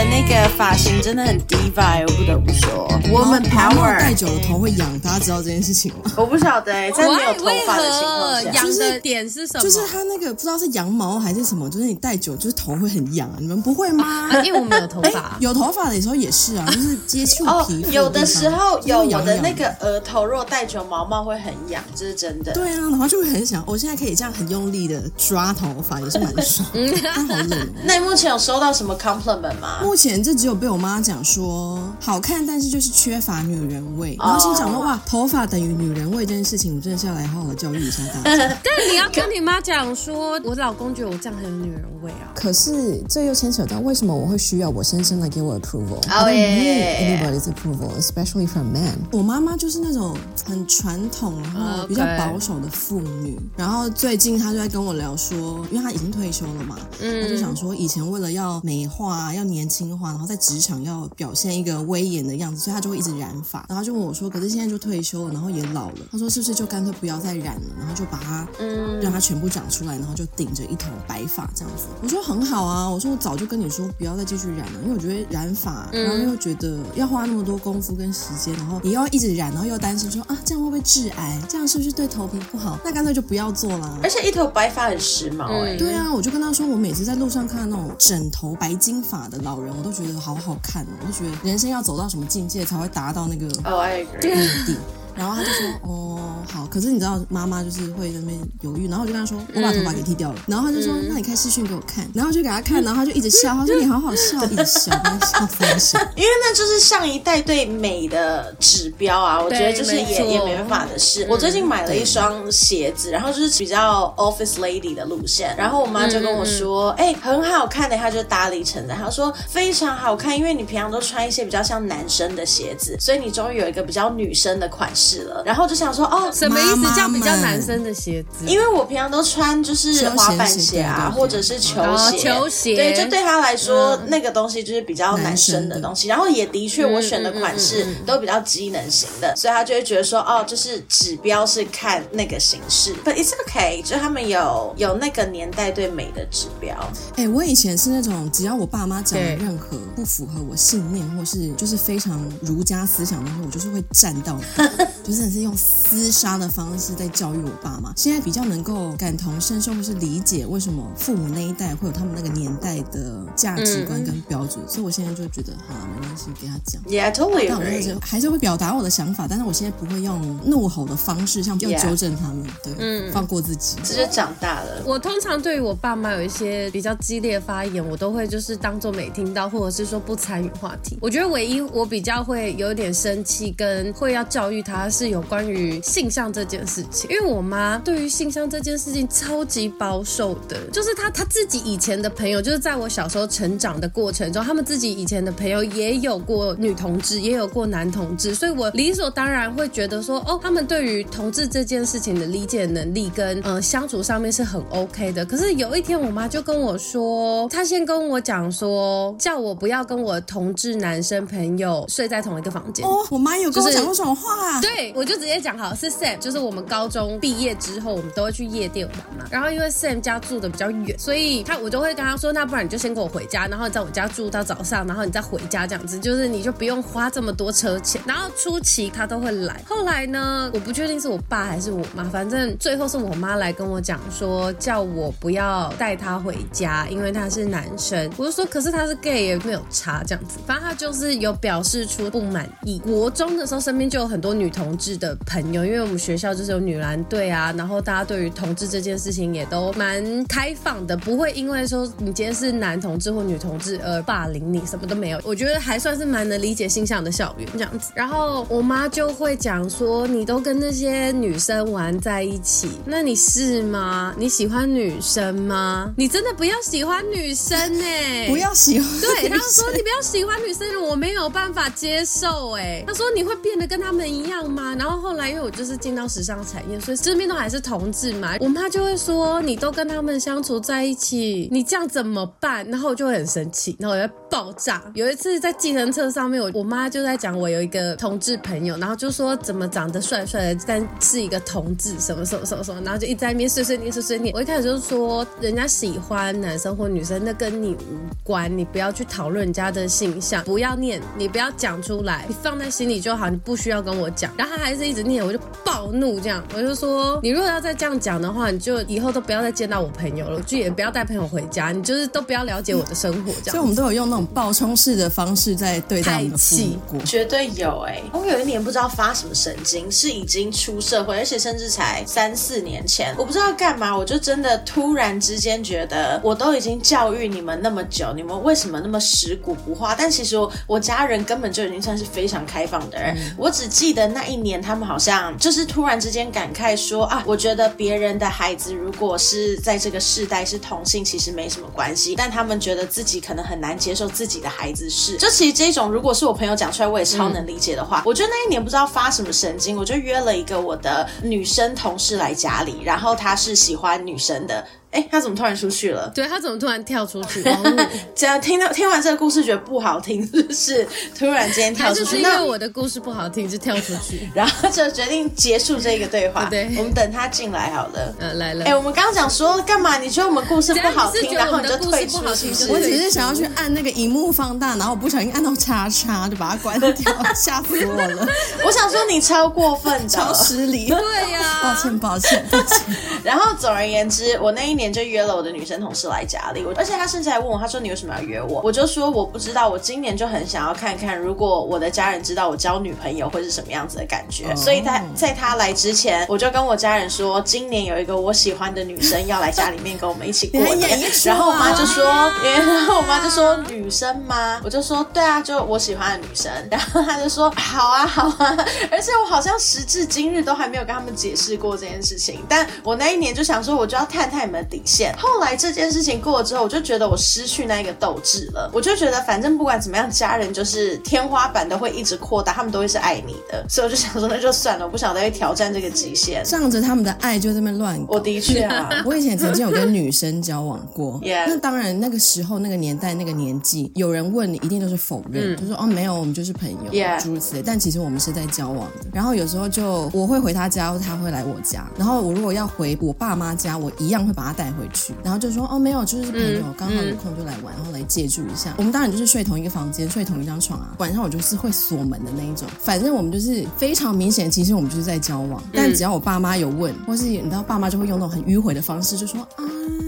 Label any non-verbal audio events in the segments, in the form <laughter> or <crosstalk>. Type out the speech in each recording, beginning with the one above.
的那个发型真的很 diva，我不得不说。Woman power，戴久了头会痒，大家知道这件事情吗？<laughs> 我不晓得、欸，在没有头发的情况下，痒的点是什么？就是它那个不知道是羊毛还是什么，就是你戴久就是头会很痒，你们不会吗？啊、因为我没有 <laughs> 头发、欸，有头发的时候也是啊，就是接触皮肤、哦。有的时候有我的那个额头，如果戴久毛毛会很痒，这是真的。对啊，然后就会很想，我现在可以这样很用力的抓头发，也是蛮爽。<laughs> 嗯好冷。那你目前有收到什么 compliment 吗？目前这只有被我妈讲说好看，但是就是缺乏女人味。然后心想说哇，头发等于女人味这件事情，我真的是要来好好教育一下大家。但你要跟你妈讲说，我老公觉得我这样很有女人味啊。可是这又牵扯到为什么我会需要我先生来给我 approval？哦耶，anybody's approval，especially from men。我妈妈就是那种很传统，然后比较保守的妇女。然后最近她就在跟我聊说，因为她已经退休了嘛，嗯，她就想说以前为了要美化、要年轻化，然后在职场要表现一个威严的样子，所以他就会一直染发。然后就问我说，可是现在就退休了，然后也老了，他说是不是就干脆不要再染了，然后就把它，嗯，让它全部长出来，然后就顶着一头白发这样子。我说很好啊，我说我早就跟你说不要再继续染了，因为我觉得染发，然后又觉得要花那么多功夫跟时间，然后也要一直染，然后又担心说啊这样会不会致癌，这样是不是对头皮不好？那干脆就不要做了。而且一头白发很时髦哎、欸。对啊，我就跟他说，我每次在路上看到那种整头白金发的老人，我都觉得好好看哦，我都觉得人生要走到什么境界才会达到那个哦，I agree 目的。然后他就说哦。好，可是你知道妈妈就是会在那边犹豫，然后我就跟他说，我把头发给剃掉了，嗯、然后他就说，那你开视讯给我看，然后就给他看，然后他就一直笑，<laughs> 他说你好好笑，一直笑，笑三笑，<laughs> 因为那就是上一代对美的指标啊，我觉得就是也也没办法的事。我最近买了一双鞋子，然后就是比较 office lady 的路线，然后我妈就跟我说，哎、很好看的，她就搭了一层的，她说非常好看，因为你平常都穿一些比较像男生的鞋子，所以你终于有一个比较女生的款式了，然后就想说哦。什么意思？这样比较男生的鞋子？因为我平常都穿就是滑板鞋啊，或者是球鞋。球鞋，对，就对他来说，那个东西就是比较男生的东西。然后也的确，我选的款式都比较机能型的，所以他就会觉得说，哦，就是指标是看那个形式。But it's okay，就他们有有那个年代对美的指标。哎，我以前是那种，只要我爸妈讲的任何不符合我信念，或是就是非常儒家思想的东西，我就是会站到，<laughs> 就真的是用厮杀的方式在教育我爸妈。现在比较能够感同身受，或是理解为什么父母那一代会有他们那个年代的价值观跟标准，嗯、所以我现在就觉得，好了，没关系，给他讲。Yeah, totally. 但我还是还是会表达我的想法，但是我现在不会用怒吼的方式，像要纠正他们，对，嗯、放过自己。这就长大了。我通常对于我爸妈有一些比较激烈的发言，我都会就是当做没听到，或者是说不参与话题。我觉得唯一我比较会有点生气，跟会要教育他是有关于性向这件事情，因为我妈对于性向这件事情超级保守的，就是她她自己以前的朋友，就是在我小时候成长的过程中，他们自己以前的朋友也有过女同志，也有过男同志，所以我理所当然会觉得说，哦，他们对于同志这件事情的理解能力跟呃相处上面是很 OK 的。可是有一天，我妈就跟我说，她先跟我讲说，叫我不要跟我同志男生朋友睡在同一个房间。哦，我妈有跟我讲过什么话啊？对，对我就直接讲好是 Sam，就是我们高中毕业之后，我们都会去夜店玩嘛。然后因为 Sam 家住的比较远，所以他我就会跟他说，那不然你就先跟我回家，然后你在我家住到早上，然后你再回家这样子，就是你就不用花这么多车钱。然后初期他都会来，后来呢，我不确定是我爸还是我妈，反正最后是我妈来跟我讲说，叫我不要带他回家，因为他是男生。我就说，可是他是 gay 也没有差这样子。反正他就是有表示出不满意。国中的时候，身边就有很多女同志的朋友，因为我们学校就是有女篮队啊，然后大家对于同志这件事情也都蛮开放的，不会因为说你今天是男同志或女同志而霸凌你，什么都没有。我觉得还算是蛮能理解性向的校园这样子。然后我妈就会讲说，你都跟那些女生玩在一起，那你是吗？你喜欢女生吗？你真的不要喜欢女生哎、欸，不要喜欢。对，她说你不要喜欢女生，我没有办法接受哎、欸。她说你会变得跟他们一样吗？然后后来因为我就是进到时尚产业，所以身边都还是同志嘛，我妈就会说，你都跟他们相处在一起，你这样怎么办？然后我就会很生气，然后我就爆炸。有一次在计程车上面，我我妈就在讲我有一个同志朋友，然后就说怎么长得帅帅的，但是一个同志什么什么什么什么，然后就一直在那边碎碎念碎碎念。我一开始就说，人家喜欢男生或女生，那跟你无关，你不要去讨论人家的性向，不要念，你不要讲出来，你放在心里就好，你不需要跟我讲。然后他还是一直念，我就暴怒，这样我就说，你如果要再这样讲的话，你就以后都不要再见到我朋友了，就也不要带朋友回家，你就是都不要了解我的生活，这样。所以我们都有用那种暴冲式的方式在对待我们的父母，绝对有哎、欸。我有一年不知道发什么神经，是已经出社会，而且甚至才三四年前，我不知道干嘛，我就真的突然之间觉得，我都已经教育你们那么久，你们为什么那么食古不化？但其实我我家人根本就已经算是非常开放的人，嗯、我只记得那一年他们好像就是突然之间感慨说啊，我觉得别人的孩子如果是在这个世代是同性，其实没什么关系，但他们觉得自己可能很难接受自己的孩子是，<laughs> 就其实这种如果是我朋友讲出来，我也超能理解的话，嗯、我觉得那一年不知道发什么神经，我就约了一个我的女生同事来家里，然后她是喜欢女生的。哎，他怎么突然出去了？对，他怎么突然跳出去？<laughs> 只要听到听完这个故事觉得不好听，是不是突然间跳出去？就是因为我的故事不好听，就跳出去，<laughs> 然后就决定结束这个对话。<laughs> 对，我们等他进来好了。嗯，来了。哎，我们刚刚讲说干嘛？你觉得我们故事不好听，然后你就退出去？我只是想要去按那个荧幕放大，然后我不小心按到叉叉，就把它关掉，吓死我了。我想说你超过分的，超失礼。对呀，抱歉，抱歉，抱歉。然后总而言之，我那一年就约了我的女。生同事来家里，而且他甚至还问我，他说你为什么要约我？我就说我不知道，我今年就很想要看看，如果我的家人知道我交女朋友会是什么样子的感觉。Oh. 所以他在他来之前，我就跟我家人说，今年有一个我喜欢的女生要来家里面跟我们一起过年。然后我妈就说，然后我妈就说女生吗？我就说对啊，就我喜欢的女生。<laughs> 然后他就说好啊，好啊。而且我好像时至今日都还没有跟他们解释过这件事情。但我那一年就想说，我就要探探你们的底线。后来。这件事情过了之后，我就觉得我失去那个斗志了。我就觉得，反正不管怎么样，家人就是天花板都会一直扩大，他们都会是爱你的。所以我就想说，那就算了，我不想再去挑战这个极限。仗着他们的爱就这么乱。我的确啊，我以前曾经有跟女生交往过。那当然，那个时候、那个年代、那个年纪，有人问你，一定都是否认，嗯、就说哦，没有，我们就是朋友，诸.如此类。但其实我们是在交往的。然后有时候就我会回他家，或他会来我家。然后我如果要回我爸妈家，我一样会把他带回去。然后就说哦，没有，就是。朋友刚好有空就来玩，然后来借住一下。我们当然就是睡同一个房间，睡同一张床啊。晚上我就是会锁门的那一种。反正我们就是非常明显，其实我们就是在交往。但只要我爸妈有问，或是你知道，爸妈就会用那种很迂回的方式，就说啊，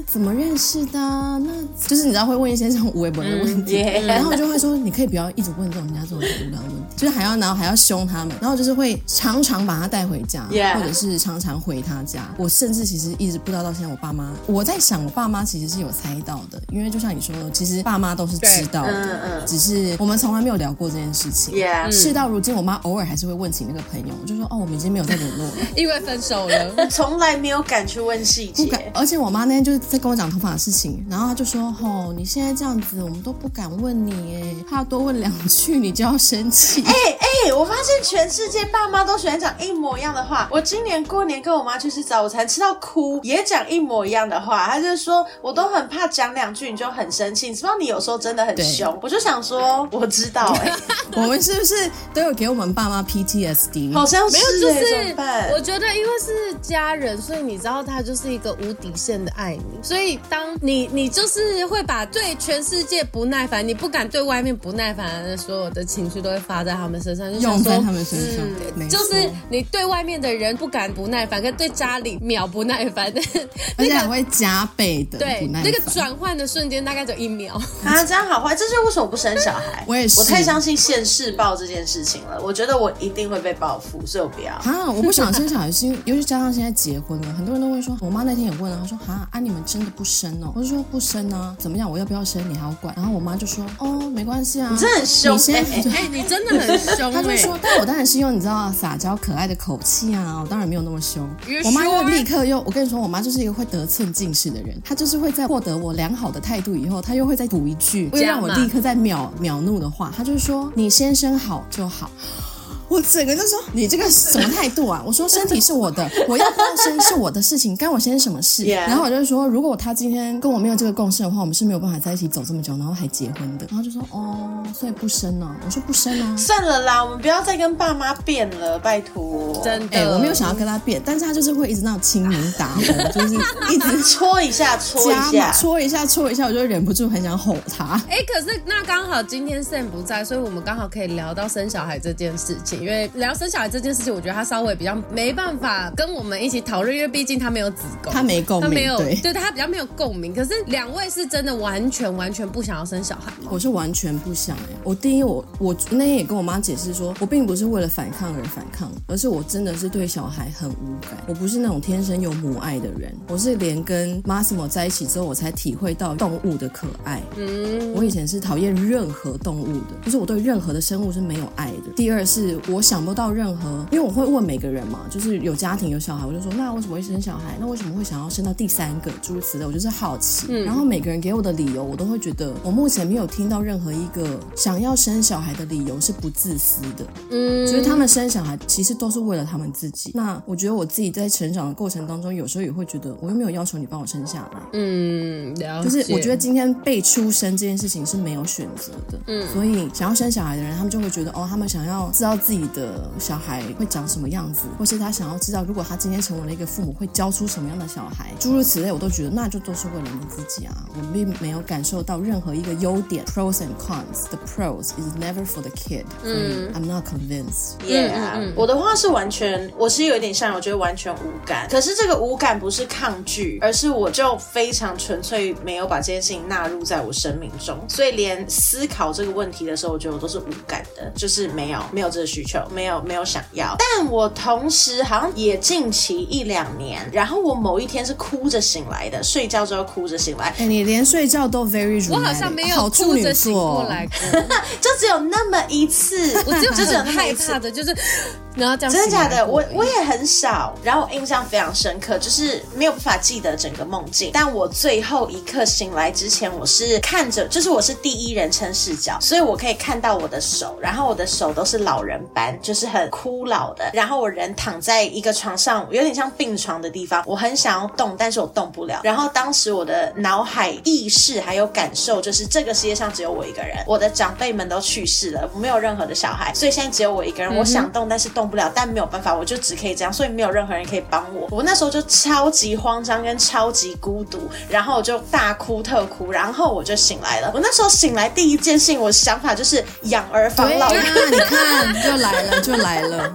怎么认识的？那就是你知道会问一些这种无微不至的问题，<laughs> 然后就会说，你可以不要一直问这种人家这种无聊的问题，就是还要然后还要凶他们，然后就是会常常把他带回家，或者是常常回他家。我甚至其实一直不知道到现在，我爸妈，我在想，我爸妈其实是有猜到的，因为就像你说的，其实爸妈都是知道的，嗯嗯，只是我们从来没有聊过这件事情。Yeah, 事到如今，我妈偶尔还是会问起那个朋友，我就说哦，我们已经没有再联络了，<laughs> 因为分手了。<laughs> 从来没有敢去问细节，而且我妈那天就是在跟我讲头发的事情，然后她就说哦，你现在这样子，我们都不敢问你，哎，怕多问两句你就要生气。哎哎，我发现全世界爸妈都喜欢讲一模一样的话。我今年过年跟我妈去吃早餐，吃到哭，也讲一模一样的话。他就说，我都很怕讲两句你就很生气，你知道你有时候真的很凶。我就想说，我知道哎、<laughs> 欸，我们是不是都有给我们爸妈 PTSD？好像是、欸，没有，就是我觉得因为是家人，所以你知道他就是一个无底线的爱你，所以当你你就是会把对全世界不耐烦，你不敢对外面不耐烦的所有的情绪都会发在他们身上，就用在他们身上，嗯、就是你对外面的人不敢不耐烦，跟对家里秒不耐烦的，而且还会加倍的对那个转换的瞬间大概就一秒啊，这样好坏，这是为什么不生小孩？<laughs> 我也是，我太相信现世报这件事情了。我觉得我一定会被报复，所以我不要啊！我不想生小孩，是因为 <laughs> 尤其加上现在结婚了，很多人都会说，我妈那天也问了，她说啊啊，你们真的不生哦？我就说不生啊，怎么样？我要不要生？你还要管？然后我妈就说哦，没关系啊，你真的很凶，哎哎，你真的很凶。<laughs> 她就说，但我当然是用你知道撒娇可爱的口气啊，我当然没有那么凶。我妈又立刻又，我跟你说，我妈就是一个会得寸进尺的人，他就是会在获得我良好的态度以后，他又会再补一句，会让我立刻在秒秒怒的话，他就是说你先生好就好。我整个就说你这个什么态度啊？我说身体是我的，我要不要生是我的事情，干我先生什么事.然后我就说，如果他今天跟我没有这个共识的话，我们是没有办法在一起走这么久，然后还结婚的。然后就说哦，所以不生了。我说不生啊，算了啦，我们不要再跟爸妈变了，拜托。真的，哎，我没有想要跟他变，但是他就是会一直那种亲民打吼，就是 <laughs> 一直戳一下，戳一下，戳一下，戳一下，我就忍不住很想吼他。哎，可是那刚好今天 Sam 不在，所以我们刚好可以聊到生小孩这件事情。因为聊生小孩这件事情，我觉得他稍微比较没办法跟我们一起讨论，因为毕竟他没有子宫，他没共鸣，他没有对，对他比较没有共鸣。可是两位是真的完全完全不想要生小孩吗？我是完全不想哎。我第一，我我那天也跟我妈解释说，我并不是为了反抗而反抗，而是我真的是对小孩很无感。我不是那种天生有母爱的人，我是连跟 Massimo 在一起之后，我才体会到动物的可爱。嗯，我以前是讨厌任何动物的，就是我对任何的生物是没有爱的。第二是我想不到任何，因为我会问每个人嘛，就是有家庭有小孩，我就说那为什么会生小孩？那为什么会想要生到第三个？诸如此类，我就是好奇。嗯，然后每个人给我的理由，我都会觉得我目前没有听到任何一个想要生小孩的理由是不自私的。嗯，所以他们生小孩其实都是为了他们自己。那我觉得我自己在成长的过程当中，有时候也会觉得我又没有要求你帮我生下来。嗯，了解。就是我觉得今天被出生这件事情是没有选择的。嗯，所以想要生小孩的人，他们就会觉得哦，他们想要知道自己的小孩会长什么样子，或是他想要知道如果他今天成为了一个父母，会教出什么样的小孩，诸如此类，我都觉得那就都是为了你自己啊。我并没有感受到任何一个优点，pros and cons。The pros is never for the kid。嗯，I'm not convinced。Yeah，嗯，我的话是完全，我是有一点像，我觉得完全无感。可是这个无感不是抗拒，而是我就非常纯粹没有把这件事情纳入在我生命中，所以连思考这个问题的时候，我觉得我都是无感的，就是没有没有这个需求，没有没有想要。但我同时好像也近期一两年，然后我某一天是哭着醒来的，睡觉之后哭着醒来。哎，你连睡觉都 very，我好像没有哭着醒过来过，<laughs> 就只有那么一次，<laughs> 我只有就是很害怕的，<laughs> 就是。然后这样真的假的？我我也很少，然后我印象非常深刻，就是没有办法记得整个梦境。但我最后一刻醒来之前，我是看着，就是我是第一人称视角，所以我可以看到我的手，然后我的手都是老人斑，就是很枯老的。然后我人躺在一个床上，有点像病床的地方，我很想要动，但是我动不了。然后当时我的脑海意识还有感受，就是这个世界上只有我一个人，我的长辈们都去世了，没有任何的小孩，所以现在只有我一个人。我想动，但是动。动不了，但没有办法，我就只可以这样，所以没有任何人可以帮我。我那时候就超级慌张跟超级孤独，然后我就大哭特哭，然后我就醒来了。我那时候醒来第一件事情，我想法就是养儿防老。对啊，你看，<laughs> 就来了，就来了，<laughs>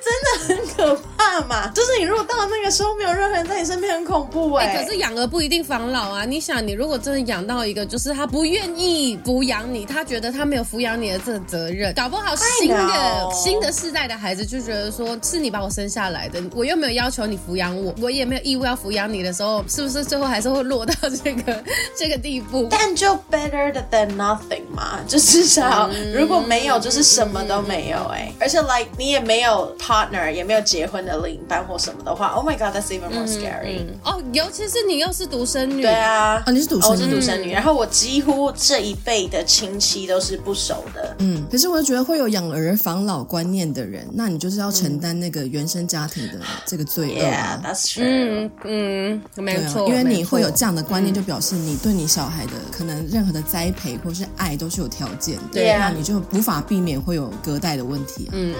真的很可怕嘛。就是你如果到了那个时候没有任何人在你身边，很恐怖哎、欸。可是养儿不一定防老啊。你想，你如果真的养到一个，就是他不愿意抚养你，他觉得他没有抚养你的这个责任，搞不好新的新的世代的孩子。就觉得说是你把我生下来的，我又没有要求你抚养我，我也没有义务要抚养你的时候，是不是最后还是会落到这个 <laughs> 这个地步？但就 better than nothing 嘛，就至少如果没有，就是什么都没有哎、欸。而且 like 你也没有 partner，也没有结婚的另一半或什么的话，Oh my god，that's even more scary。哦，尤其是你又是独生女，对啊，哦，你是独生女，我是独生女，然后我几乎这一辈的亲戚都是不熟的。嗯，可是我觉得会有养儿防老观念的人，那你就是要承担那个原生家庭的这个罪恶啊。Yeah, that's true. 嗯嗯，没错，因为你会有这样的观念，就表示你对你小孩的可能任何的栽培或是爱都是有条件的，对，那你就无法避免会有隔代的问题啊。嗯，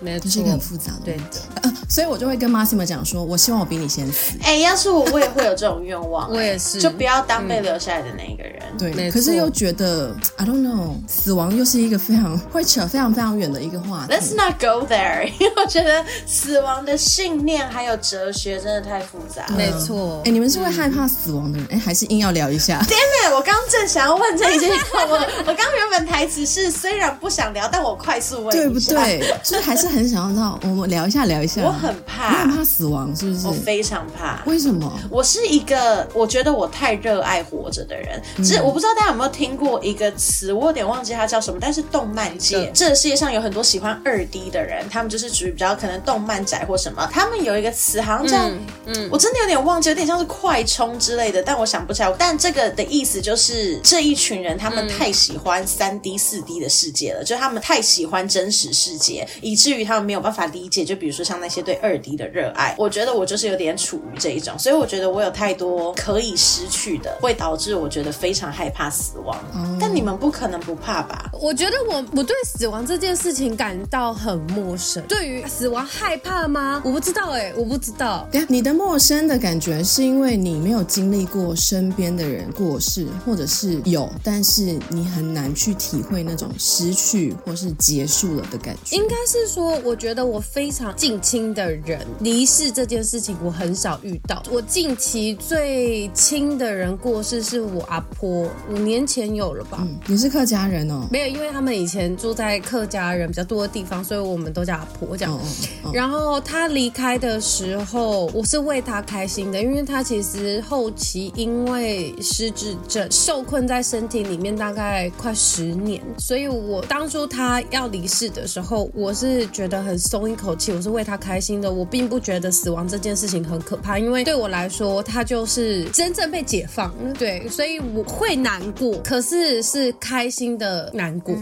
没错，这是一个很复杂的问题。对的，所以我就会跟 Massimo 讲说，我希望我比你先死。哎，要是我，我也会有这种愿望。<laughs> 我也是，就不要当被留下来的那一个人。对，可是又觉得 I don't know，死亡又是一个非常会扯非常非常远的一个话题。Let's not go there，<laughs> 因为我觉得死亡的信念还有哲学真的太复杂。没错，哎，你们是会害怕死亡的人？哎，还是硬要聊一下？<laughs> Damn it！我刚正想要问这一句话，我我刚原本台词是虽然不想聊，但我快速问，对不对？<laughs> 就是还是很想要知道，我们聊一下聊一下。我很怕，怕死亡，是不是？我非常怕。为什么？我是一个我觉得我太热爱活着的人。只是我不知道大家有没有听过一个词，我有点忘记它叫什么。但是动漫界，这个世界上有很多喜欢二 D 的人，他们就是属于比较可能动漫宅或什么。他们有一个词，好像叫……嗯，我真的有点忘记，有点像是快充之类的，但我想不起来。但这个的意思就是这一群人，他们太喜欢三 D、四 D 的世界了，就他们太喜欢真实世界，以至于他们没有办法理解。就比如说像那些对二 D 的热爱，我觉得我就是有点处于这一种，所以我觉得我有太多可以失去的，会导致我觉得非常害怕死亡。嗯、但你们不可能不怕吧？我觉得我我对死亡这件事情感到很陌生。对于死亡害怕吗？我不知道哎、欸，我不知道。你的陌生的感觉是因为你没有经历过身边的人过世，或者是有，但是你很难去体会那种失去或是结束了的感觉。应该是说，我觉得我非常近亲的人离世这件事情，我很少遇到。我近期最亲的人过世是我阿婆，五年前有了吧？嗯，你是客家人哦？没有，因为他们以前住在客家人比较多的地方，所以我们都叫阿婆这样。哦哦哦、<laughs> 然后他离开的时候，我是为他开心的，因为他其实后期因为失智症受困在身体里面大概快十年，所以我当初他要离世的时候，时候我是觉得很松一口气，我是为他开心的，我并不觉得死亡这件事情很可怕，因为对我来说，他就是真正被解放，对，所以我会难过，可是是开心的难过。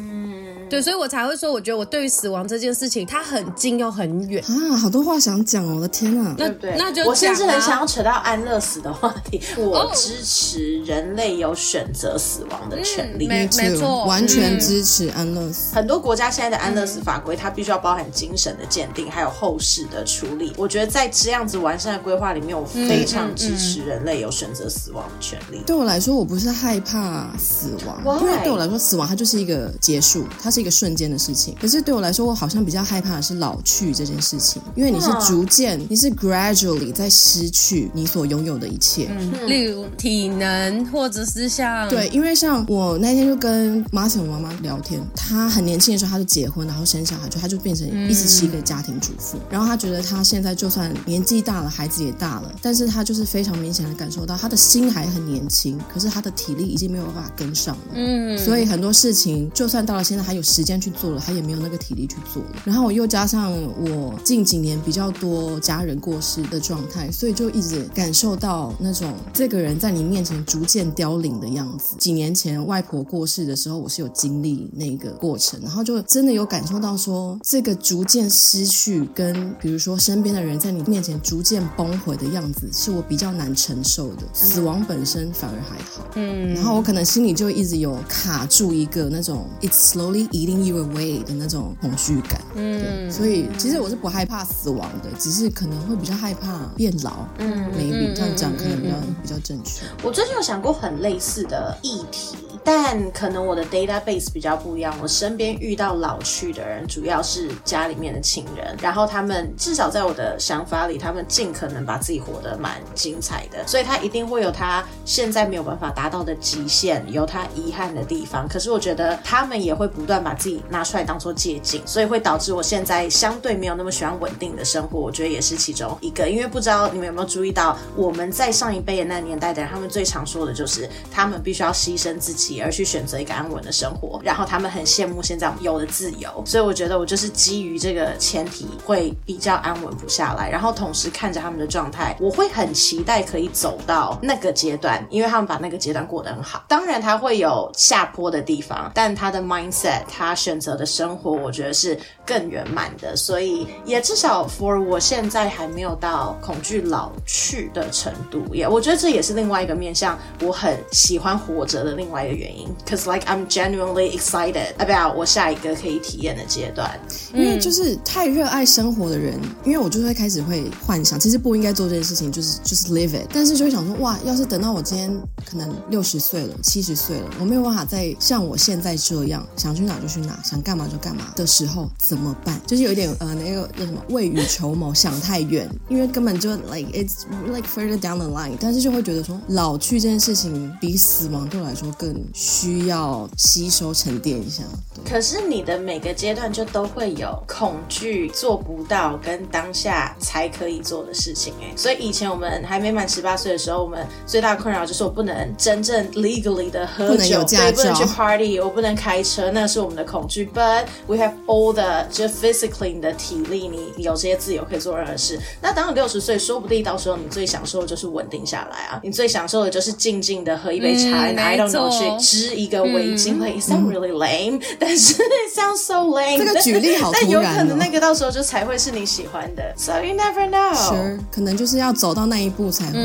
对，所以我才会说，我觉得我对于死亡这件事情，它很近又很远。啊，好多话想讲哦，我的天啊，那对，那就我甚至很想要扯到安乐死的话题。我支持人类有选择死亡的权利，没没错，完全支持安乐死。很多国家现在的安乐死法规，它必须要包含精神的鉴定，还有后事的处理。我觉得在这样子完善的规划里面，我非常支持人类有选择死亡的权利。对我来说，我不是害怕死亡，因为对我来说，死亡它就是一个结束，它是一个瞬间的事情，可是对我来说，我好像比较害怕的是老去这件事情，因为你是逐渐，你是 gradually 在失去你所拥有的一切，嗯，例如体能，或者是像对，因为像我那天就跟马小妈妈聊天，她很年轻的时候她就结婚，然后生小孩，就她就变成一直是一个家庭主妇，然后她觉得她现在就算年纪大了，孩子也大了，但是她就是非常明显的感受到她的心还很年轻，可是她的体力已经没有办法跟上了，嗯，所以很多事情就算到了现在还有时间。去做了，他也没有那个体力去做了。然后我又加上我近几年比较多家人过世的状态，所以就一直感受到那种这个人在你面前逐渐凋零的样子。几年前外婆过世的时候，我是有经历那个过程，然后就真的有感受到说，这个逐渐失去跟比如说身边的人在你面前逐渐崩毁的样子，是我比较难承受的。死亡本身反而还好，嗯，然后我可能心里就一直有卡住一个那种 It's slowly eating you。away 的那种恐惧感，嗯，所以其实我是不害怕死亡的，只是可能会比较害怕变老，嗯，maybe 这样讲可能比较比较正确。我最近有想过很类似的议题。但可能我的 database 比较不一样，我身边遇到老去的人，主要是家里面的亲人，然后他们至少在我的想法里，他们尽可能把自己活得蛮精彩的，所以他一定会有他现在没有办法达到的极限，有他遗憾的地方。可是我觉得他们也会不断把自己拿出来当做借镜，所以会导致我现在相对没有那么喜欢稳定的生活。我觉得也是其中一个，因为不知道你们有没有注意到，我们在上一辈的那年代的人，他们最常说的就是他们必须要牺牲自己。而去选择一个安稳的生活，然后他们很羡慕现在有的自由，所以我觉得我就是基于这个前提会比较安稳不下来，然后同时看着他们的状态，我会很期待可以走到那个阶段，因为他们把那个阶段过得很好。当然他会有下坡的地方，但他的 mindset，他选择的生活，我觉得是更圆满的，所以也至少 for 我现在还没有到恐惧老去的程度，也我觉得这也是另外一个面向，我很喜欢活着的另外一个原。Cause like I'm genuinely excited about 我下一个可以体验的阶段，因为就是太热爱生活的人，因为我就会开始会幻想，其实不应该做这件事情，就是就是 live it，但是就会想说，哇，要是等到我今天可能六十岁了、七十岁了，我没有办法再像我现在这样想去哪就去哪，想干嘛就干嘛的时候怎么办？就是有一点呃那个叫什么未雨绸缪，想太远，因为根本就 like it's like further down the line，但是就会觉得说老去这件事情比死亡对我来说更。需要吸收沉淀一下，可是你的每个阶段就都会有恐惧做不到跟当下才可以做的事情哎，所以以前我们还没满十八岁的时候，我们最大的困扰就是我不能真正 legally 的喝酒，对，不能去 party，我不能开车，那是我们的恐惧。But we have all the 就 physically 你的体力，你有这些自由可以做任何事。那当你六十岁，说不定到时候你最享受的就是稳定下来啊，你最享受的就是静静的喝一杯茶，嗯，I don't know 去织一个围巾，会 sound really lame，<laughs> 但是 it sounds so lame。这个举例好突然哦。但有可能那个到时候就才会是你喜欢的，So you never know。Sure，可能就是要走到那一步才会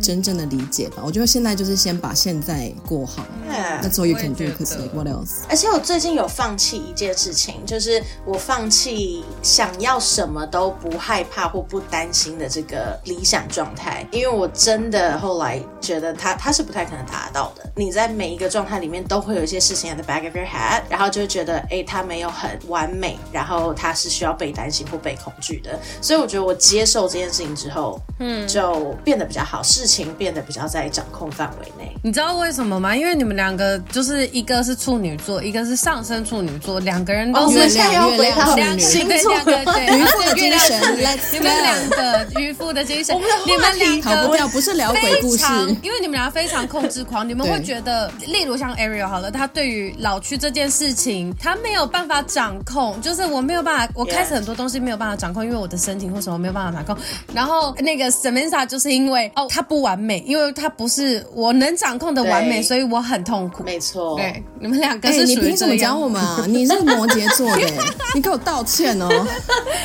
真正的理解吧。嗯、我觉得现在就是先把现在过好。That's all you can do. Cause like what else？而且我最近有放弃一件事情，就是我放弃想要什么都不害怕或不担心的这个理想状态，因为我真的后来觉得它它是不太可能达到的。你在每一个状态里面都会有一些事情 at the back of your head，然后就会觉得哎，它没有很完美，然后它是需要被担心或被恐惧的。所以我觉得我接受这件事情之后，嗯，就变得比较好，事情变得比较在掌控范围内。你知道为什么吗？因为你们两个就是一个是处女座，一个是上升处女座，两个人都是月亮月亮两星座，渔夫的精神，你们两个渔夫的精神，你们两个逃不掉，不是聊鬼故事，因为你们俩非常控制狂，你们会觉得，例如像 Ariel 好了，他对于老去这件事情，他没有办法掌控，就是我没有办法，我开始很多东西没有办法掌控，因为我的身体或什么没有办法掌控。然后那个 Samantha 就是因为哦，他不完美，因为他不是我能掌控的完美，所以我很痛苦。没错，对，你们两个是属于这样。你凭什么讲我们啊？你是摩羯座的，<laughs> 你给我道歉哦。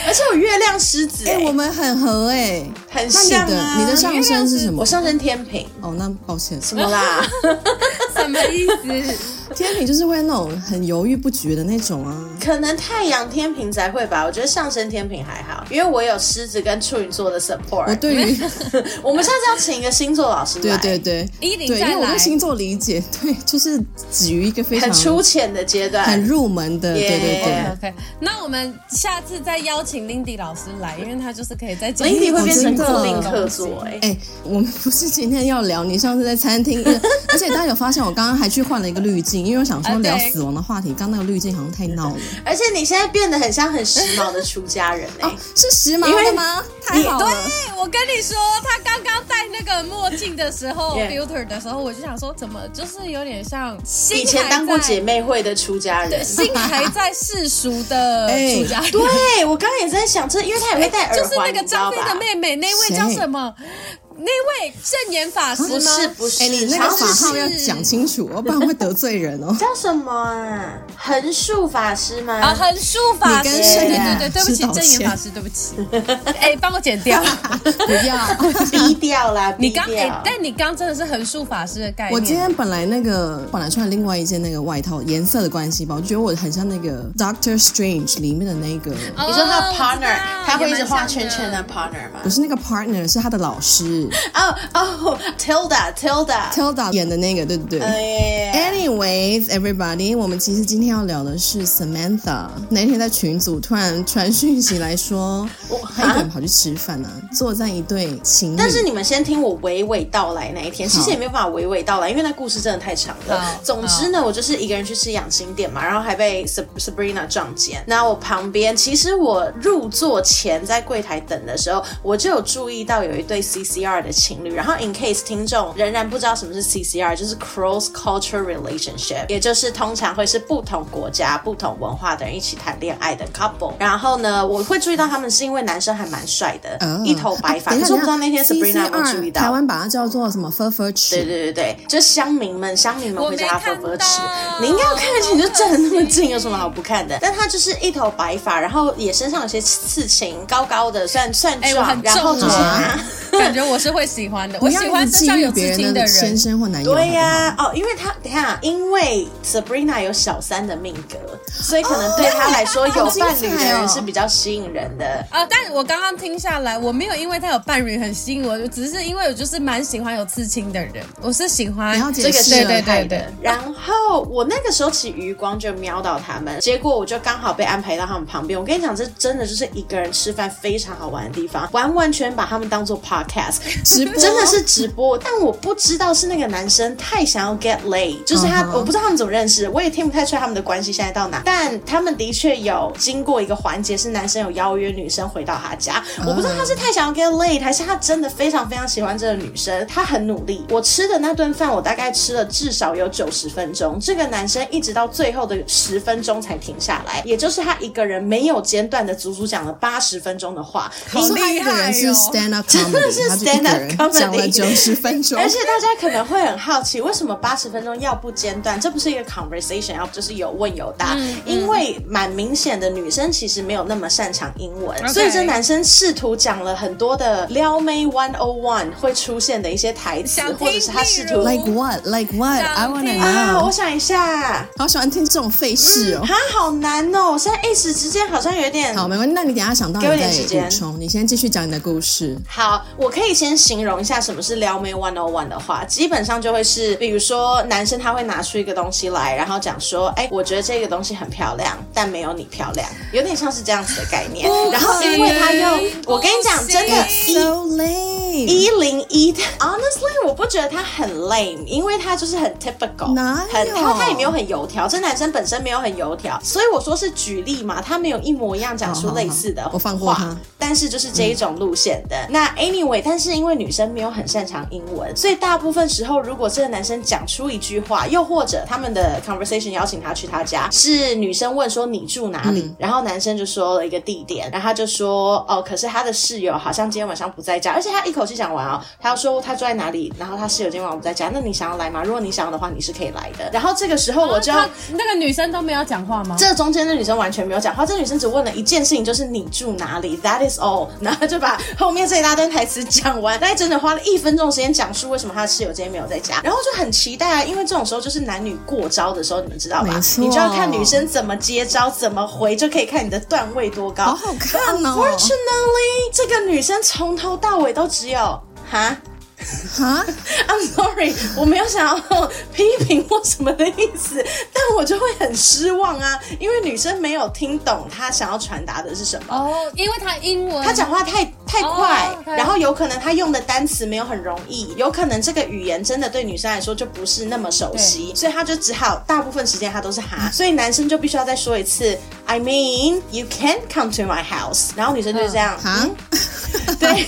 而且我月亮狮子，哎，我们很合哎，很像啊。你的上升是什么？我上升天平。哦，那抱歉，什么啦？<laughs> <laughs> 什么意思？天平就是会那种很犹豫不决的那种啊，可能太阳天平才会吧。我觉得上升天平还好，因为我有狮子跟处女座的 support。我对于 <laughs> 我们下次要请一个星座老师来，对对对，一零对，因为我对星座理解，<laughs> 对，就是止于一个非常很粗浅的阶段，很入门的，yeah, 对对对。OK，那我们下次再邀请 Lindy 老师来，因为他就是可以再讲。Lindy 会变成固定客座，哎哎，我们不是今天要聊，你上次在餐厅，<laughs> 而且大家有发现，我刚刚还去换了一个滤镜，因为我想说聊。死亡的话题，刚那个滤镜好像太闹了。而且你现在变得很像很时髦的出家人哎、欸哦，是时髦的吗？太好了。对，我跟你说，他刚刚戴那个墨镜的时候 filter 的时候，我就想说，怎么就是有点像以前当过姐妹会的出家人，心还在世俗的 <laughs> 出家人。欸、对，我刚刚也在想，这因为他也会戴耳环，就是那个张飞的妹妹，那位叫什么？那位证严法师吗？不是不是，哎，你那个法号要讲清楚，<laughs> 不然会得罪人哦。叫什么啊？横竖法师吗？啊，横竖法师。对对对，对不起，证言法师，对不起。哎，帮我剪掉，不要，低调啦。<laughs> 你刚哎，但你刚真的是横竖法师的概念。我今天本来那个本来穿另外一件那个外套，颜色的关系吧，我觉得我很像那个 Doctor Strange 里面的那个。你说他 partner，他会一直画圈圈的 partner 吗？不是那个 partner，是他的老师。哦哦，Tilda，Tilda，Tilda 演的那个，对不对？哎呀，Anyways，everybody，我们其实今天要聊的是 Samantha。那天在群组突然传讯息来说，我一个人跑去吃饭呢，坐在一对情侣。但是你们先听我娓娓道来那一天，其实也没有办法娓娓道来，因为那故事真的太长了。总之呢，我就是一个人去吃养心店嘛，然后还被 Sabrina 撞见。那我旁边，其实我入座前在柜台等的时候，我就有注意到有一对 CCR 的情侣。然后，in case 听众仍然不知道什么是 CCR，就是 cross cultural relationship，也就是通常会是不同国家、不同文化的人一起谈恋爱的 couple。然后呢，我会注意到他们是因为男生还蛮帅的，嗯、一头白发。可是我不知道那天 Sabrina 有没有注意到，台湾把它叫做什么 fur 池？对对对对，就乡民们，乡民们会叫他 fur 池。你应该要看得清，就站得那么近，有什么好不看的？但他就是一头白发，然后也身上有些刺青，高高的，算算壮，欸、然后就是。啊感觉我是会喜欢的，我喜欢身上有刺青的人，先生或男友。对呀，哦，因为他等下，因为 Sabrina 有小三的命格，所以可能对他来说有伴侣的人是比较吸引人的。啊，但我刚刚听下来，我没有因为他有伴侣很吸引我，只是因为我就是蛮喜欢有刺青的人，我是喜欢这个是对对对。然后我那个时候其实余光就瞄到他们，结果我就刚好被安排到他们旁边。我跟你讲，这真的就是一个人吃饭非常好玩的地方，完完全把他们当做。podcast 直播，真的是直播。但我不知道是那个男生太想要 get laid，就是他，uh huh. 我不知道他们怎么认识，我也听不太出来他们的关系现在到哪。但他们的确有经过一个环节，是男生有邀约女生回到他家。Uh huh. 我不知道他是太想要 get laid，还是他真的非常非常喜欢这个女生。他很努力。我吃的那顿饭，我大概吃了至少有九十分钟。这个男生一直到最后的十分钟才停下来，也就是他一个人没有间断的足足讲了八十分钟的话。好厉害哦！一个人是 stand up 真的是 stand up 讲了九十分钟。<laughs> 而且大家可能会很好奇，为什么八十分钟要不间断？这不是一个 conversation，要不就是有问有答。因为蛮明显的，女生其实没有那么擅长英文所以这男生试图讲了很多的撩妹 one o one 会出现的一些台词，或者是他试图 like what like what I wanna know。啊，我想一下，好喜欢听这种费事哦，他、嗯、好难哦，现在一时之间好像有点好，没关系，那你等一下想到你再补充，你先继续讲你的故事。好，我可以先形容一下什么是撩妹 one on one 的话，基本上就会是，比如说男生他会拿出一个东西来，然后讲说，哎，我觉得这个东西很漂亮，但没有你漂亮，有点像是这样子的概念。然后因为他又，我跟你讲，真的 lame。一零一，honestly，我不觉得他很 lame，因为他就是很 typical？很他他也没有很油条，这男生本身没有很油条，所以我说是举例嘛，他没有一模一样讲出类似的话，我放过他，但是就是这一种路线的。嗯、那 anyway，但是因为女生没有很擅长英文，所以大部分时候，如果这个男生讲出一句话，又或者他们的 conversation 邀请他去他家，是女生问说你住哪里，嗯、然后男生就说了一个地点，然后他就说哦，可是他的室友好像今天晚上不在家，而且他一口气讲完啊、哦，他要说他住在哪里，然后他室友今天晚上不在家，那你想要来吗？如果你想要的话，你是可以来的。然后这个时候我就、啊、那个女生都没有讲话吗？这中间的女生完全没有讲话，这个、女生只问了一件事情，就是你住哪里？That is all，然后就把后面这一大段台词讲完，大概真的花了一分钟时间讲述为什么他的室友今天没有在家，然后就很期待啊，因为这种时候就是男女过招的时候，你们知道吧？你就要看女生怎么接招，怎么回，就可以看你的段位多高。好好看哦。Unfortunately，这个女生从头到尾都只有哈。哈，I'm sorry，我没有想要批评或什么的意思，但我就会很失望啊，因为女生没有听懂她想要传达的是什么。哦，因为她英文，她讲话太太快，oh, okay. 然后有可能她用的单词没有很容易，有可能这个语言真的对女生来说就不是那么熟悉，所以她就只好大部分时间她都是哈，所以男生就必须要再说一次，I mean you can't come to my house，然后女生就是这样。<laughs> 对，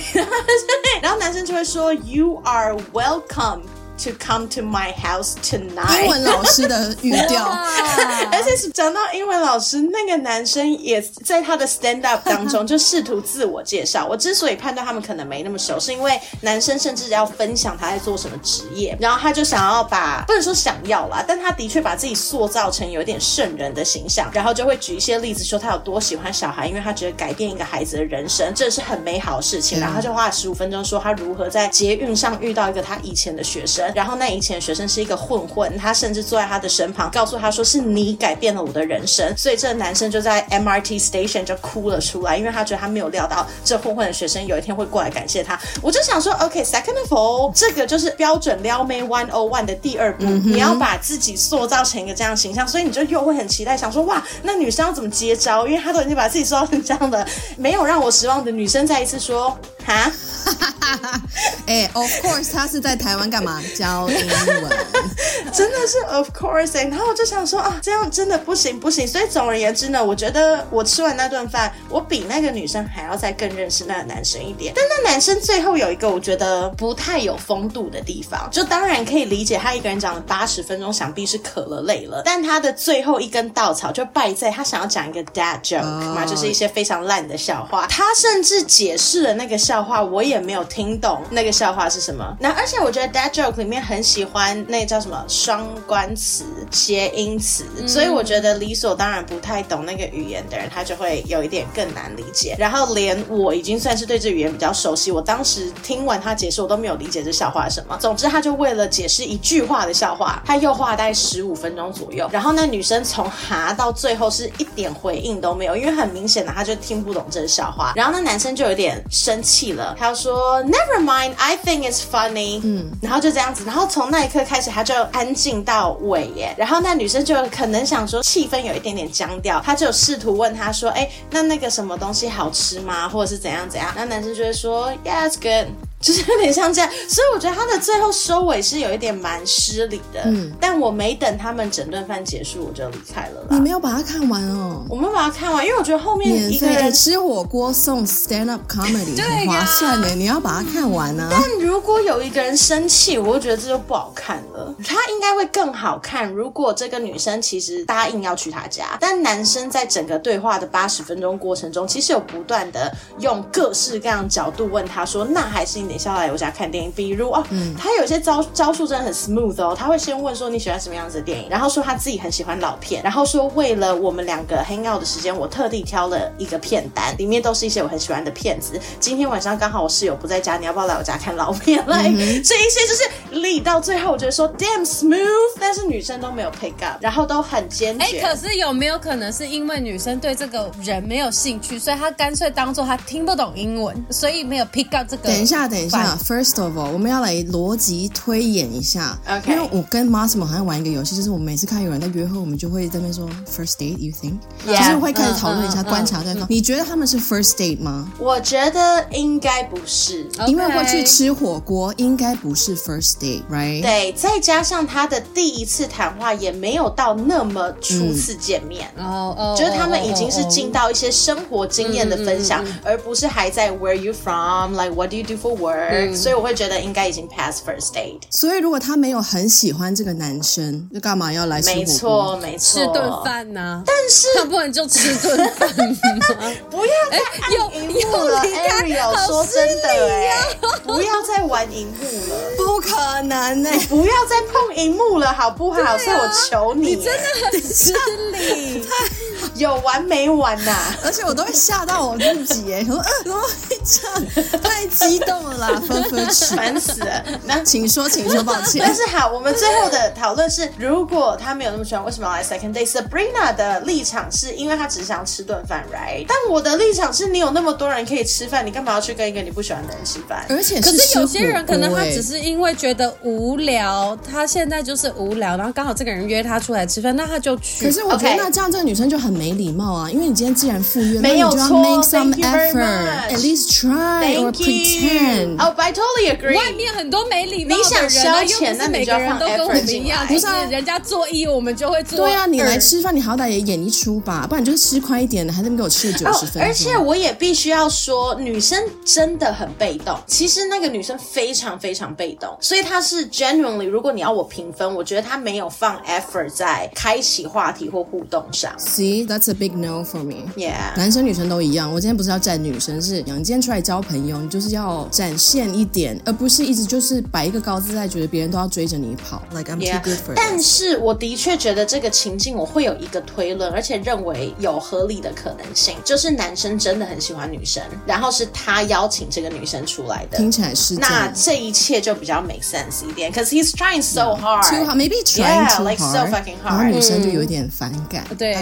然后男生就会说，You are welcome。 To come to my house tonight。英文老师的语调，<laughs> 而且是讲到英文老师，那个男生也在他的 stand up 当中 <laughs> 就试图自我介绍。我之所以判断他们可能没那么熟，是因为男生甚至要分享他在做什么职业，然后他就想要把，不能说想要啦，但他的确把自己塑造成有点圣人的形象，然后就会举一些例子说他有多喜欢小孩，因为他觉得改变一个孩子的人生，这是很美好的事情。然后他就花了十五分钟说他如何在捷运上遇到一个他以前的学生。然后那以前学生是一个混混，他甚至坐在他的身旁，告诉他说：“是你改变了我的人生。”所以这个男生就在 MRT station 就哭了出来，因为他觉得他没有料到这混混的学生有一天会过来感谢他。我就想说，OK，second of all，这个就是标准撩妹 one o one 的第二步，嗯、你要把自己塑造成一个这样的形象，所以你就又会很期待，想说哇，那女生要怎么接招？因为他都已经把自己塑造成这样的，没有让我失望的女生再一次说。哈，<laughs> 哎、欸、，Of course，他是在台湾干嘛？教英文，<laughs> 真的是 Of course、欸。然后我就想说啊，这样真的不行不行。所以总而言之呢，我觉得我吃完那顿饭，我比那个女生还要再更认识那个男生一点。但那男生最后有一个我觉得不太有风度的地方，就当然可以理解，他一个人讲了八十分钟，想必是渴了累了。但他的最后一根稻草就败在他想要讲一个 dad joke 嘛，oh. 就是一些非常烂的笑话。他甚至解释了那个笑。笑话我也没有听懂那个笑话是什么。那而且我觉得 dad joke 里面很喜欢那叫什么双关词、谐音词，嗯、所以我觉得理所当然不太懂那个语言的人，他就会有一点更难理解。然后连我已经算是对这语言比较熟悉，我当时听完他解释，我都没有理解这笑话是什么。总之，他就为了解释一句话的笑话，他又花了大概十五分钟左右。然后那女生从哈到最后是一点回应都没有，因为很明显的他就听不懂这个笑话。然后那男生就有点生气。了，他说 Never mind, I think it's funny。嗯，然后就这样子，然后从那一刻开始，他就安静到尾耶。然后那女生就可能想说气氛有一点点僵掉，他就试图问他说：“哎，那那个什么东西好吃吗？或者是怎样怎样？”那男生就会说：“Yeah, it's good。”就是有点像这样。所以我觉得他的最后收尾是有一点蛮失礼的。嗯，但我没等他们整顿饭结束，我就离开了。你没有把它看完哦？我没有把它看完，因为我觉得后面一个人吃火锅送 stand up comedy 很划算的。你要把它看完啊。但如果有一个人生气，我就觉得这就不好看了。他应该会更好看，如果这个女生其实答应要去他家，但男生在整个对话的八十分钟过程中，其实有不断的用各式各样角度问他说：“那还是你等下来我家看电影？”比如哦，嗯、他有些招招数真的很 smooth 哦，他会先问说你喜欢什么样子的电影，然后说他自己很喜欢老片，然后说为了我们两个 hang out 的时间，我特地挑了一个片单，里面都是一些我很喜欢的片子。今天晚上刚好我室友不在家，你要不要来我家看老片？来、嗯，这一些就是理到最后，我觉得说 damn smooth，但是女生都没有 pick up，然后都很坚决。哎，可是有没有可能是因为女生对这个人没有兴趣，所以她干脆当做她听不懂英文，所以没有 pick up 这个？等一下，等一下，First of all，我们要来逻辑推演一下。OK，因为我跟 Massimo 好像玩一个游戏，就是我们每次看有人在约会，我们就会在那边说 First date，you think？Yeah. 就是会开始讨论一下，uh, uh, uh, 观察对方。Uh, uh. 你觉得他们是 First date 吗？我觉得应该不是，Okay. 因为会去吃火锅，应该不是 First date，right？对，再加上他的第一次谈话也没有到那么初次见面，哦哦，就是他们已经是进到一些生活经验的分享，而不是还在 Where you from？Like what do you do for work？所以我会觉得应该已经 pass first date。所以如果他没有很喜欢这个男生，就干嘛要来吃火锅？没错，没错，吃顿饭呢？但是他不能就吃顿饭 <laughs> 不要再按荧幕了，Ariel，说真的哎，不要再玩荧幕了，不可能哎，不要再碰荧幕了，好不好？所以我求你，你真的很失礼。<laughs> <laughs> 有完没完呐、啊？<laughs> 而且我都会吓到我自己哎，说呃怎么会这样？太激动了啦，分分吃，烦死了。那请说，请说，抱歉。<laughs> 但是好，我们最后的讨论是，如果他没有那么喜欢，为什么要来 second date？Sabrina 的立场是因为他只想吃顿饭，right？但我的立场是你有那么多人可以吃饭，你干嘛要去跟一个你不喜欢的人吃饭？而且是，可是有些人可能他只是因为觉得无聊，他现在就是无聊，然后刚好这个人约他出来吃饭，那他就去。可是我觉得那这样这个女生就很没礼貌啊，因为你今天既然赴约，没有错，那你就要 make some effort，at least try or pretend。哦，I totally agree。外面很多没礼貌的人，你想消遣，那每个人都跟我们一样，不是人家做一，我们就会做。对啊，你来吃饭，你好歹也演一出吧，不然你就是吃快一点的，还能给我吃九十分。而且我也必须要说，女生真的很被动。其实那个女生非常非常被动，所以她是 genuinely。如果你要我评分，我觉得她没有放 effort 在开启话题或互动上。See, that's a big no for me. Yeah，男生女生都一样。我今天不是要站女生，是你今天出来交朋友，你就是要展现一点，而不是一直就是摆一个高姿态，觉得别人都要追着你跑。Like I'm too good for it. 但是我的确觉得这个情境我会有一个推论，而且认为有合理的可能性，就是男生真的很喜欢女生，然后是他邀请这个女生出来的。听起来是那这一切就比较 make sense 一点。Cause he's trying so hard, too hard, maybe trying too hard, so fucking hard. 然后女生就有点反感。对，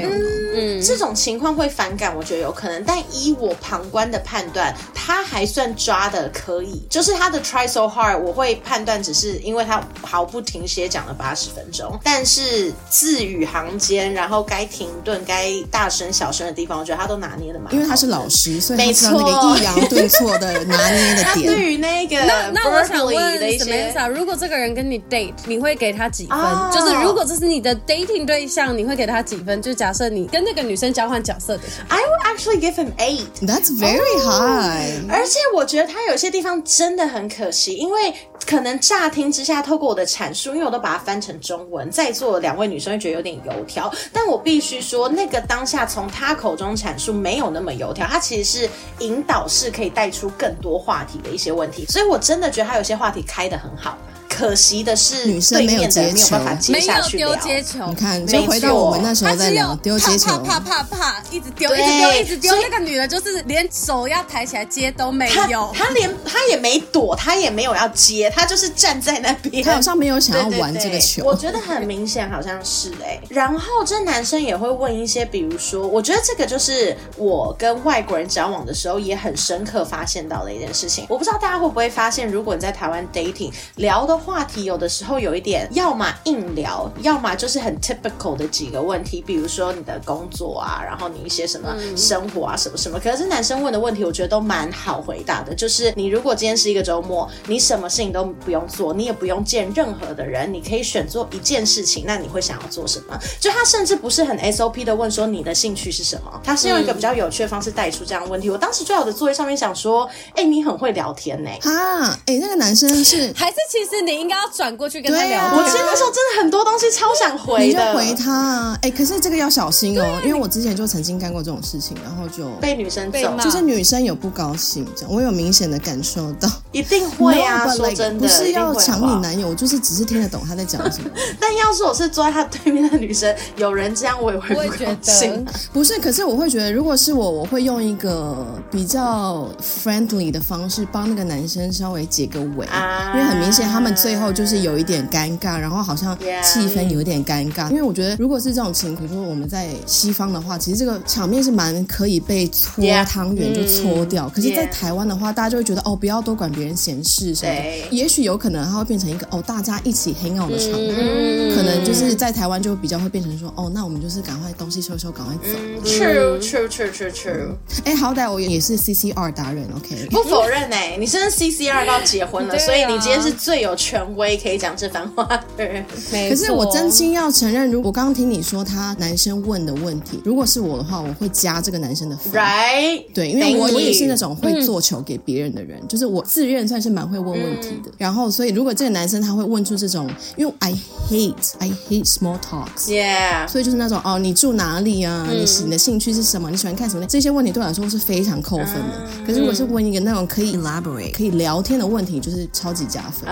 嗯，这种情况会反感，我觉得有可能。但依我旁观的判断，他还算抓的可以，就是他的 try so hard，我会判断只是因为他毫不停歇讲了八十分钟。但是字语行间，然后该停顿、该大声小声的地方，我觉得他都拿捏的蛮。因为他是老师，所以他知道那个抑扬顿挫的拿捏的点。<laughs> 他对于那个 <laughs> 那那我想问 Samantha，如果这个人跟你 date，你会给他几分？Oh. 就是如果这是你的 dating 对象，你会给他几分？就假设你跟那个女生交换角色的时候。I would actually give him eight. That's very high. 而且我觉得他有些地方真的很可惜，因为可能乍听之下，透过我的阐述，因为我都把它翻成中文，在座的两位女生会觉得有点油条，但我必须说，那个当下从他口中阐述没有那么油条，他其实是引导式，可以带出更多话题的一些问题，所以我真的觉得他有些话题开得很好。可惜的是，女生没有接球，没有丢接球。你看，就回到我们那时候在聊丢接球，啪啪啪啪，一直丢，一直丢，一直丢。那个女的就是连手要抬起来接都没有，她连她也没躲，她也没有要接，她就是站在那边，她好像没有想要玩这个球。我觉得很明显，好像是哎。然后这男生也会问一些，比如说，我觉得这个就是我跟外国人交往的时候也很深刻发现到的一件事情。我不知道大家会不会发现，如果你在台湾 dating 聊的。话题有的时候有一点，要么硬聊，要么就是很 typical 的几个问题，比如说你的工作啊，然后你一些什么生活啊，什么什么。可是男生问的问题，我觉得都蛮好回答的。就是你如果今天是一个周末，你什么事情都不用做，你也不用见任何的人，你可以选做一件事情，那你会想要做什么？就他甚至不是很 SOP 的问说你的兴趣是什么，他是用一个比较有趣的方式带出这样的问题。我当时就在我的作业上面想说，哎，你很会聊天呢。啊，哎，那个男生是 <laughs> 还是其实你应该要转过去跟他聊。我其实那时候真的很多东西超想回的，你就回他啊。哎，可是这个要小心哦，因为我之前就曾经干过这种事情，然后就被女生揍，就是女生有不高兴，这样我有明显的感受到。一定会啊，说真的，不是要抢你男友，我就是只是听得懂他在讲什么。<laughs> 但要是我是坐在他对面的女生，有人这样我也会不高兴。不是，可是我会觉得，如果是我，我会用一个比较 friendly 的方式帮那个男生稍微解个围，因为很明显他们最后就是有一点尴尬，然后好像气氛有一点尴尬。因为我觉得，如果是这种情况，如果我们在西方的话，其实这个场面是蛮可以被搓汤圆就搓掉。可是，在台湾的话，大家就会觉得哦，不要多管别人闲事什么的。也许有可能它会变成一个哦，大家一起 hang out 的场面。可能就是在台湾就比较会变成说哦，那我们就是赶快东西收收，赶快走。True, true, true, true, true。哎，好歹我也是 CCR 达人，OK。不否认哎，你真的 CCR 都要结婚了，<laughs> 所以你今天是最有权威可以讲这番话的人。可是我真心要承认，如果我刚刚听你说他男生问的问题，如果是我的话，我会加这个男生的分。Right？对，因为我也是那种会做球给别人的人，就是我自认算是蛮会问问题的。然后，所以如果这个男生他会问出这种，因为 I hate I hate small talks，Yeah。所以就是那种哦，你住哪里啊？你你的兴趣是什么？你喜欢看什么？这些问题对我来说是非常扣分的。可是如果是问一个那种可以 elaborate 可以聊天的问题，就是超级加分。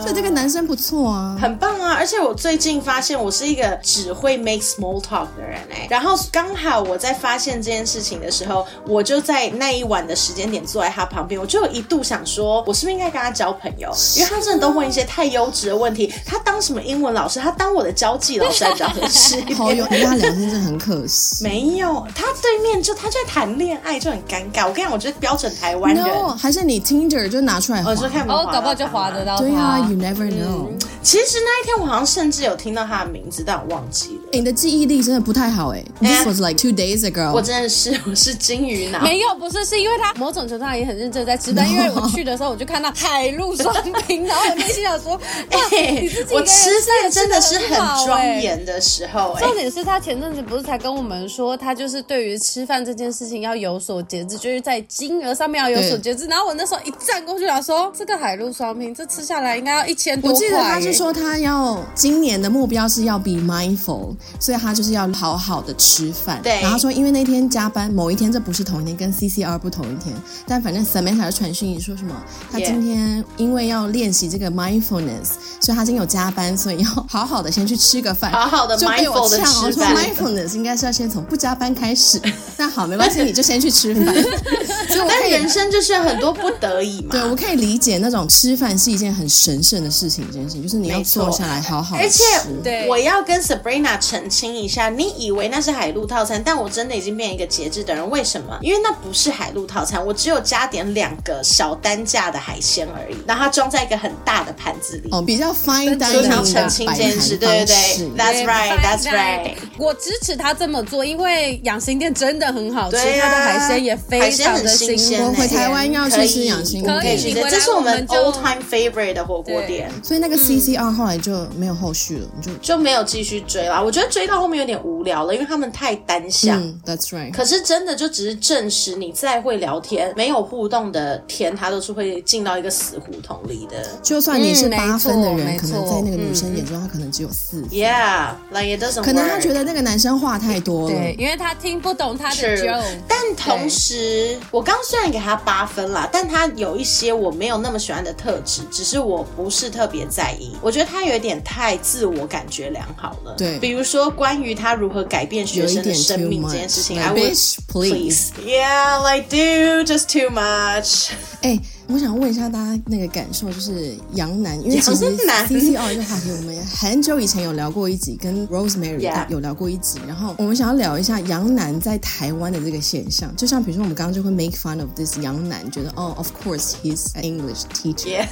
所以这个男生不错啊，很棒啊！而且我最近发现我是一个只会 make small talk 的人哎。然后刚好我在发现这件事情的时候，我就在那一晚的时间点坐在他旁边，我就有一度想说，我是不是应该跟他交朋友？因为他真的都问一些太优质的问题。他当什么英文老师？他当我的交际老师还找的是好友，跟他聊天真的很可惜。没有，他对面就他就在谈恋爱，就很尴尬。我跟你讲，我觉得标准台湾人，no, 还是你 Tinder 就拿出来，我就看哦，搞不好就划得到。对啊，You never know。其实那一天我好像甚至有听到他的名字，但我忘记了。你的记忆力真的不太好哎。This was like two days ago。我真的是我是金鱼脑。没有，不是，是因为他某种程度上也很认真在吃。但 <laughs> 因为我去的时候，我就看到海陆双拼，然后我内心想说，哎，<laughs> 我吃饭真的是很庄严的时候。重点是他前阵子不是才跟我们说，他就是对于吃饭这件事情要有所节制，就是在金额上面要有所节制。然后我那时候一站过去，他说这个海陆双拼，这吃下来应该要一千多块。我记得他是说他要今年的目标是要 be mindful，所以他就是要好好的吃饭。对。然后说因为那天加班，某一天这不是同一天，跟 CCR 不同一天，但反正 Samantha 的传讯说什么，他今天因为要练习这个 mindfulness，所以他今天有加班，所以要好好的先去吃个饭，好好的 mindful 的吃饭。我说 mindfulness 应该是要先从不加班开始。那好，没关系，你就先去吃饭。<laughs> 所以我但人生就是很多不得已嘛。对，我可以理解那种吃饭是一件很神圣的事情，这件事情就是你要坐下来好好吃。而且，对，我要跟 Sabrina 澄清一下，你以为那是海陆套餐，但我真的已经变一个节制的人。为什么？因为那不是海陆套餐，我只有加点两个小单价的海鲜而已，然后它装在一个很大的盘子里。哦，比较 fine dining 的澄清这件事，对对对，That's right，That's right。我支持他这么做，因为养心店真的很好吃，它的海鲜也非常的新鲜。我回台湾要去吃养心店，可以，这是我们 old time favorite 的火锅店。所以那个 CCR 后来就没有后续了，你就就没有继续追啦。我觉得追到后面有点无聊了，因为他们太单向。That's right。可是真的就只是证实，你再会聊天，没有互动的天，他都是会进到一个死胡同里的。就算你是八分的人，可能在那个女生眼中，他可能只有四分。Yeah，like it doesn't。可能他觉得那个男生话太多了，对，因为他听不懂他的 joke。但同时，我刚虽然给他八分啦，但他有一些我没有那么喜欢的特质，只是我不是特别在意。我觉得他有点太自我感觉良好了。对，比如说关于他如何改变学生的生命这件事情，I wish please，yeah，like do just too much。哎。我想问一下大家那个感受，就是杨楠，因为其实 CCR 这个话题我们很久以前有聊过一集，跟 Rosemary 有聊过一集，然后我们想要聊一下杨楠在台湾的这个现象，就像比如说我们刚刚就会 make fun of this 杨楠，觉得哦，of course he's an English teacher，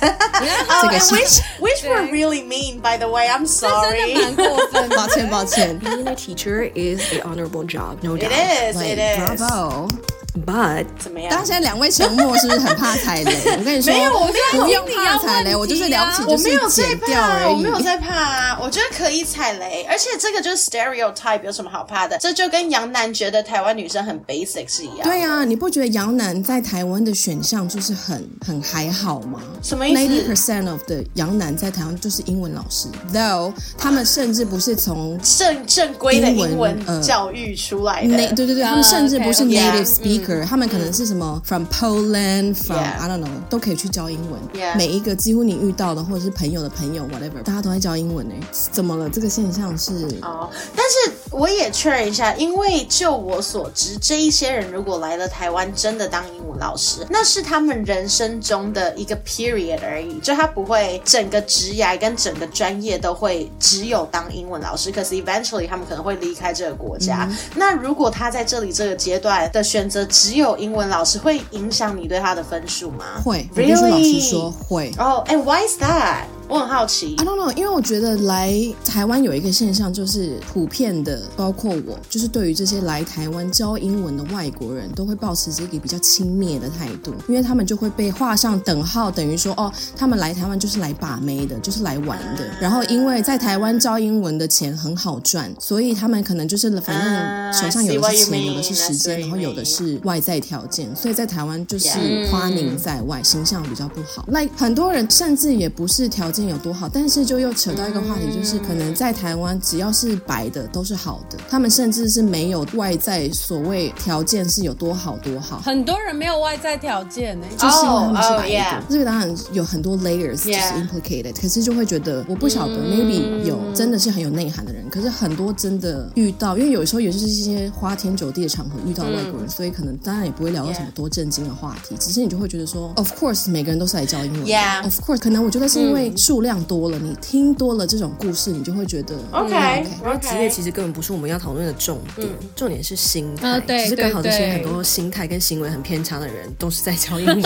这个 which which were really mean by the way I'm sorry，蛮过分，抱歉抱歉，being a teacher is an honorable job，no doubt，it is it is，bravo。But 怎么样？当现在两位沉默，是不是很怕踩雷？<laughs> 我跟你说，没有，我没有，不用怕踩雷，我就是了不起，我没有在怕，我没有在怕啊。我觉得可以踩雷，而且这个就是 stereotype，有什么好怕的？这就跟杨楠觉得台湾女生很 basic 是一样。对啊，你不觉得杨楠在台湾的选项就是很很还好吗？什么意思？Ninety percent of 的杨楠在台湾就是英文老师，though 他们甚至不是从正正规的英文教育出来的。对对对，他们甚至不是 native speaker。他们可能是什么 from Poland，from I don't know，都可以去教英文。每一个几乎你遇到的，或者是朋友的朋友，whatever，大家都在教英文呢。怎么了？这个现象是哦，但是我也确认一下，因为就我所知，这一些人如果来了台湾，真的当英文老师，那是他们人生中的一个 period 而已，就他不会整个职涯跟整个专业都会只有当英文老师。可是 eventually 他们可能会离开这个国家。嗯、那如果他在这里这个阶段的选择，只有英文老师会影响你对他的分数吗？会，Really？老师说会。哦，哎，Why is that？我很好奇，I don't know，因为我觉得来台湾有一个现象，就是普遍的，包括我，就是对于这些来台湾教英文的外国人都会保持这个比较轻蔑的态度，因为他们就会被画上等号，等于说哦，他们来台湾就是来把妹的，就是来玩的。然后因为在台湾教英文的钱很好赚，所以他们可能就是反正手上有的是钱，有的是时间，然后有的是外在条件，所以在台湾就是花名在外，形象比较不好。那很多人甚至也不是条件。有多好，但是就又扯到一个话题，就是可能在台湾，只要是白的都是好的，他们甚至是没有外在所谓条件是有多好多好。很多人没有外在条件呢，就是因为他们是白的。这个当然有很多 layers 就是 implicated，可是就会觉得我不晓得，maybe 有真的是很有内涵的人，可是很多真的遇到，因为有时候也是一些花天酒地的场合遇到外国人，所以可能当然也不会聊到什么多震惊的话题，只是你就会觉得说，of course 每个人都是来教英文，of course 可能我觉得是因为。数量多了，你听多了这种故事，你就会觉得 OK。然后职业其实根本不是我们要讨论的重点，嗯、重点是心态。呃、对，其实刚好这些很多心态跟行为很偏差的人，都是在教英文。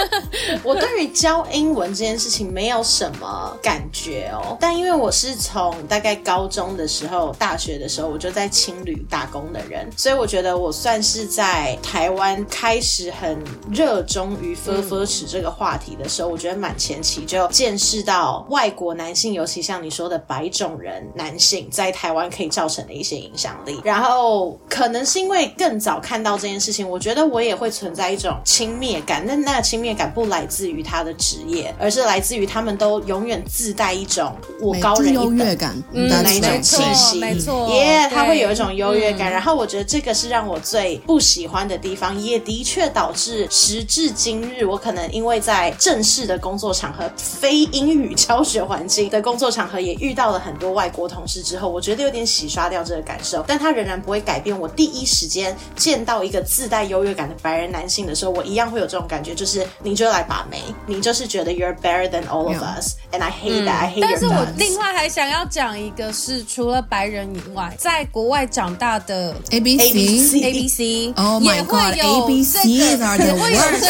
<laughs> 我对于教英文这件事情没有什么感觉哦，但因为我是从大概高中的时候、大学的时候，我就在青旅打工的人，所以我觉得我算是在台湾开始很热衷于 furfurch 这个话题的时候，嗯、我觉得蛮前期就见识到。到外国男性，尤其像你说的白种人男性，在台湾可以造成的一些影响力。然后，可能是因为更早看到这件事情，我觉得我也会存在一种轻蔑感。那那轻蔑感不来自于他的职业，而是来自于他们都永远自带一种我高人一等优越感的那一种气息。没错，耶，他会有一种优越感。然后，我觉得这个是让我最不喜欢的地方，也的确导致时至今日，我可能因为在正式的工作场合，非英语。教学环境的工作场合也遇到了很多外国同事之后，我觉得有点洗刷掉这个感受，但他仍然不会改变我第一时间见到一个自带优越感的白人男性的时候，我一样会有这种感觉，就是你就来把妹，你就是觉得 you're better than all of us，and I hate that，I hate your guts。<laughs> 但是我另外还想要讲一个，是除了白人以外，在国外长大的 A B C A B C，哦 my god，A B C are the worst。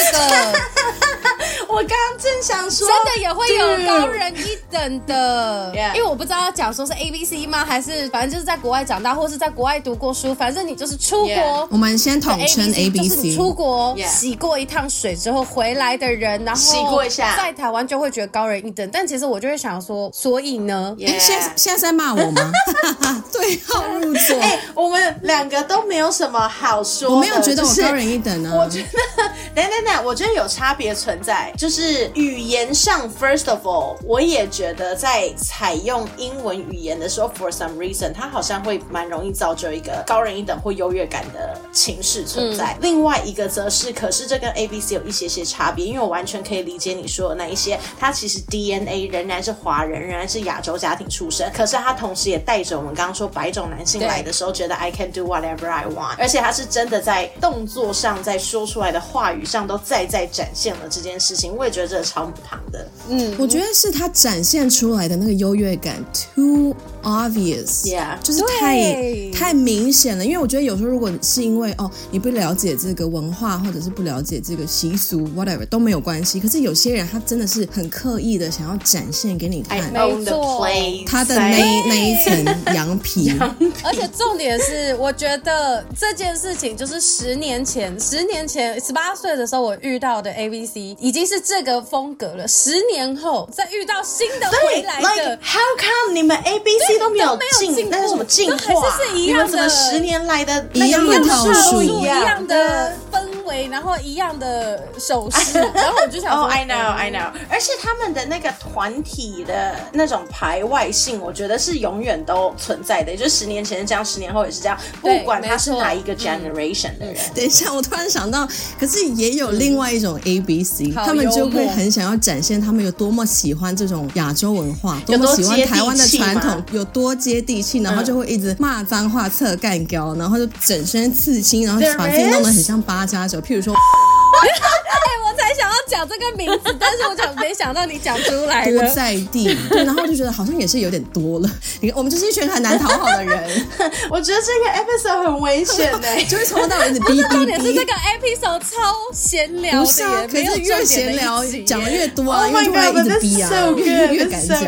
我刚刚正想说，真的也会有高人一等的，Yeah. 因为我不知道要讲说是 A B C 吗？还是反正就是在国外长大，或是在国外读过书，反正你就是出国。我们先统称 A B C，就是你出国洗过一趟水之后回来的人，然后洗过一下，在台湾就会觉得高人一等。但其实我就会想说，所以呢？哎 Yeah.，现在现在在骂我吗？<laughs> 对号入座。<laughs> 哎，我们两个都没有什么好说的，我没有觉得我高人一等呢、啊。我觉得，<laughs> 等等等，我觉得有差别存在。就是语言上，first of all，我也觉得在采用英文语言的时候，for some reason，它好像会蛮容易造就一个高人一等或优越感的情绪存在。嗯、另外一个则是，可是这跟 A B C 有一些些差别，因为我完全可以理解你说的那一些，他其实 DNA 仍然是华人，仍然是亚洲家庭出身，可是他同时也带着我们刚刚说白种男性来的时候，觉得 I can do whatever I want，而且他是真的在动作上，在说出来的话语上都再再展现了这件事情。我也觉得这是超母汤的。嗯，我觉得是他展现出来的那个优越感，to obvious，yeah，就是太太明显了。因为我觉得有时候如果是因为哦你不了解这个文化，或者是不了解这个习俗，whatever 都没有关系。可是有些人他真的是很刻意的想要展现给你看，没错，他的那那一层羊皮。而且重点是，我觉得这件事情就是十年前，十年前十八岁的时候我遇到的 ABC 已经是这个风格了。十年后再遇到新的回来的，like，How come 你们都没有进？那是什么进化？一样的？怎么十年来的一样的套路，一样的氛围，然后一样的手势，<laughs> 然后我就想说，Oh，I know，I know。而且他们的那个团体的那种排外性，我觉得是永远都存在的。也就是十年前是这样，十年后也是这样，不管他是哪一个 generation 的人。等一下，我突然想到，可是也有另外一种 ABC，他们就会很想要展现他们有多么喜欢这种亚洲文化，多么喜欢台湾的传统，有多接地气，然后就会一直骂脏话、侧干胶，然后就整身刺青，然后把自己弄得很像八加九。譬如说。<laughs> 想要讲这个名字，但是我讲没想到你讲出来了。多在地，对，然后就觉得好像也是有点多了。<laughs> 你看，我们就是一群很难讨好的人。<laughs> 我觉得这个 episode 很危险呢，就会从头到尾一直哔哔哔。重点是这个 episode 超闲聊的，啊、可是越闲聊讲的越多啊，因为就会一直逼啊，so、越越敢讲。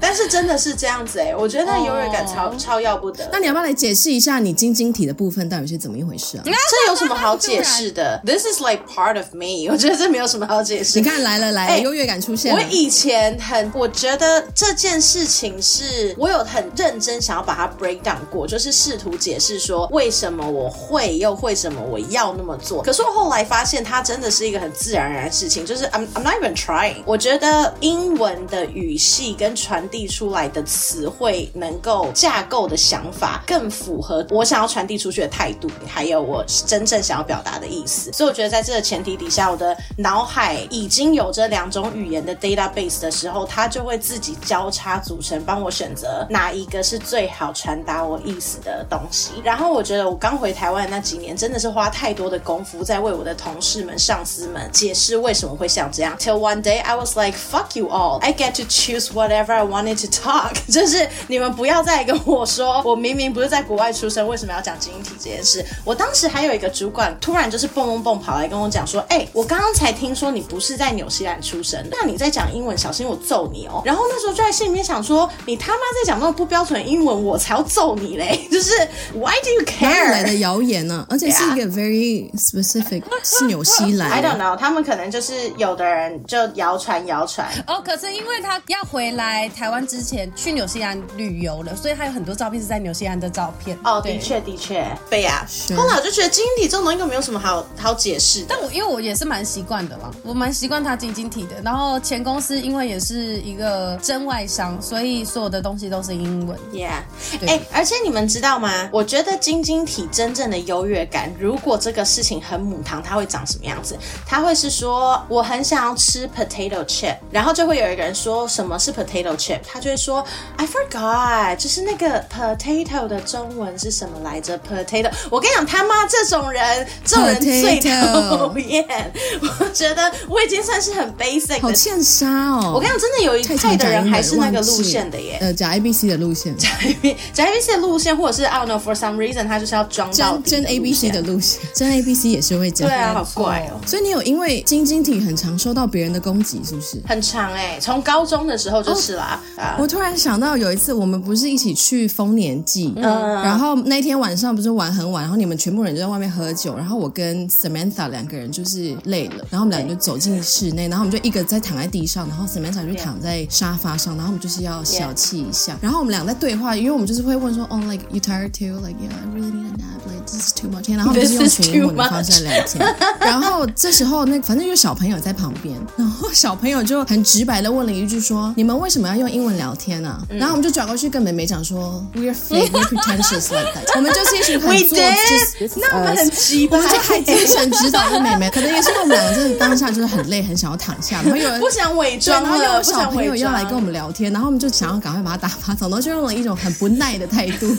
但是真的是这样子哎、欸，我觉得那优越感超、oh. 超要不得。那你要不要来解释一下你晶晶体的部分到底是怎么一回事啊？<laughs> 这有什么好解释的？This is like part of me。我觉得这没有什么好解释。你看来了来了，欸、优越感出现了。我以前很，我觉得这件事情是我有很认真想要把它 break down 过，就是试图解释说为什么我会又为什么我要那么做。可是我后来发现它真的是一个很自然而然的事情，就是 I'm I'm not even trying。我觉得英文的语系跟传递出来的词汇能够架构的想法，更符合我想要传递出去的态度，还有我真正想要表达的意思。所以我觉得在这个前提底下，我的脑海已经有这两种语言的 database 的时候，它就会自己交叉组成，帮我选择哪一个是最好传达我意思的东西。然后我觉得我刚回台湾那几年，真的是花太多的功夫在为我的同事们、上司们解释为什么会像这样。Till one day I was like fuck you all, I get to choose whatever I want." Wanted to talk。<laughs> 就是你们不要再跟我说，我明明不是在国外出生，为什么要讲基因体这件事？我当时还有一个主管，突然就是蹦蹦蹦跑来跟我讲说，哎、欸，我刚刚才听说你不是在纽西兰出生的，那你在讲英文，小心我揍你哦。然后那时候就在心里面想说，你他妈在讲那种不标准英文，我才要揍你嘞！<laughs> 就是 Why do you care？来的谣言呢、啊？<laughs> 而且是一个 very specific，是纽西兰。I don't know，他们可能就是有的人就谣传谣传。哦，可是因为他要回来台湾之前去。纽西兰旅游了，所以他有很多照片是在纽西兰的照片。哦，的确的确，对呀。后来我就觉得晶晶体这种东西没有什么好好解释。但我因为我也是蛮习惯的嘛，我蛮习惯他晶晶体的。然后前公司因为也是一个真外商，所以所有的东西都是英文。Yeah，哎、欸，而且你们知道吗？我觉得晶晶体真正的优越感，如果这个事情很母汤，它会长什么样子？它会是说我很想要吃 potato chip，然后就会有一个人说什么是 potato chip，他就会说。I forgot，就是那个 potato 的中文是什么来着？potato，我跟你讲，他妈这种人，这种人最讨厌。我觉得我已经算是很 basic，好欠杀哦。我跟你讲，真的有一派的人还是那个路线的耶。呃，假 ABC 的路线，假 ABC 假 ABC 的路线，或者是 I don't know for some reason，他就是要装到真，真 ABC 的路线，真 ABC 也是会这样。对啊，好怪哦。所以你有因为晶晶体很常受到别人的攻击，是不是？很常哎，从高中的时候就是啦。哦 uh, 我突然想到。有一次，我们不是一起去丰年祭，嗯，然后那天晚上不是玩很晚，然后你们全部人就在外面喝酒，然后我跟 Samantha 两个人就是累了，然后我们两个就走进室内，然后我们就一个在躺在地上，然后 Samantha 就躺在沙发上，然后我们就是要小憩一下，然后我们俩在对话，因为我们就是会问说，Oh, like you tired too? Like yeah, I really need a nap. Like this is too much. 然后我们就是用全英文的方式在聊天，<laughs> 然后这时候那反正有小朋友在旁边，然后小朋友就很直白的问了一句说，你们为什么要用英文聊天呢、啊？然后我们就转过去跟美美讲说，We're fake, we're <laughs> pretentious like that。我们就是一群很做作，那我们很急，我们就很精神指导的美美。可能也是我们两个真的当下就是很累，很想要躺下。然后有人不想伪装，然后又有小朋友要来跟我们聊天，然后我们就想要赶快把他打发走，然后就用了一种很不耐的态度。<laughs>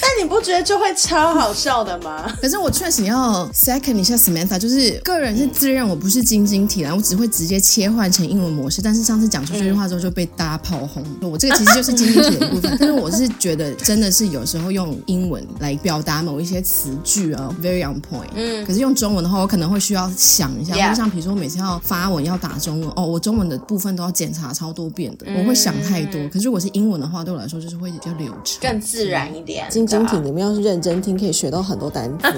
但你不觉得就会超好笑的吗？可是我确实要 second 一下 Samantha，就是个人是自认我不是晶晶体然后，我只会直接切换成英文模式。但是上次讲出这句话之后就被大家炮轰，我这个其实就是晶晶体的部分。但是我是觉得真的是有时候用英文来表达某一些词句啊，very on point。嗯。可是用中文的话，我可能会需要想一下，就像比如说我每次要发文要打中文，哦，我中文的部分都要检查超多遍的，我会想太多。可是如果是英文的话，对我来说就是会比较流畅，更自然一点。晶晶 <laughs> 体，你们要是认真听，可以学到很多单词。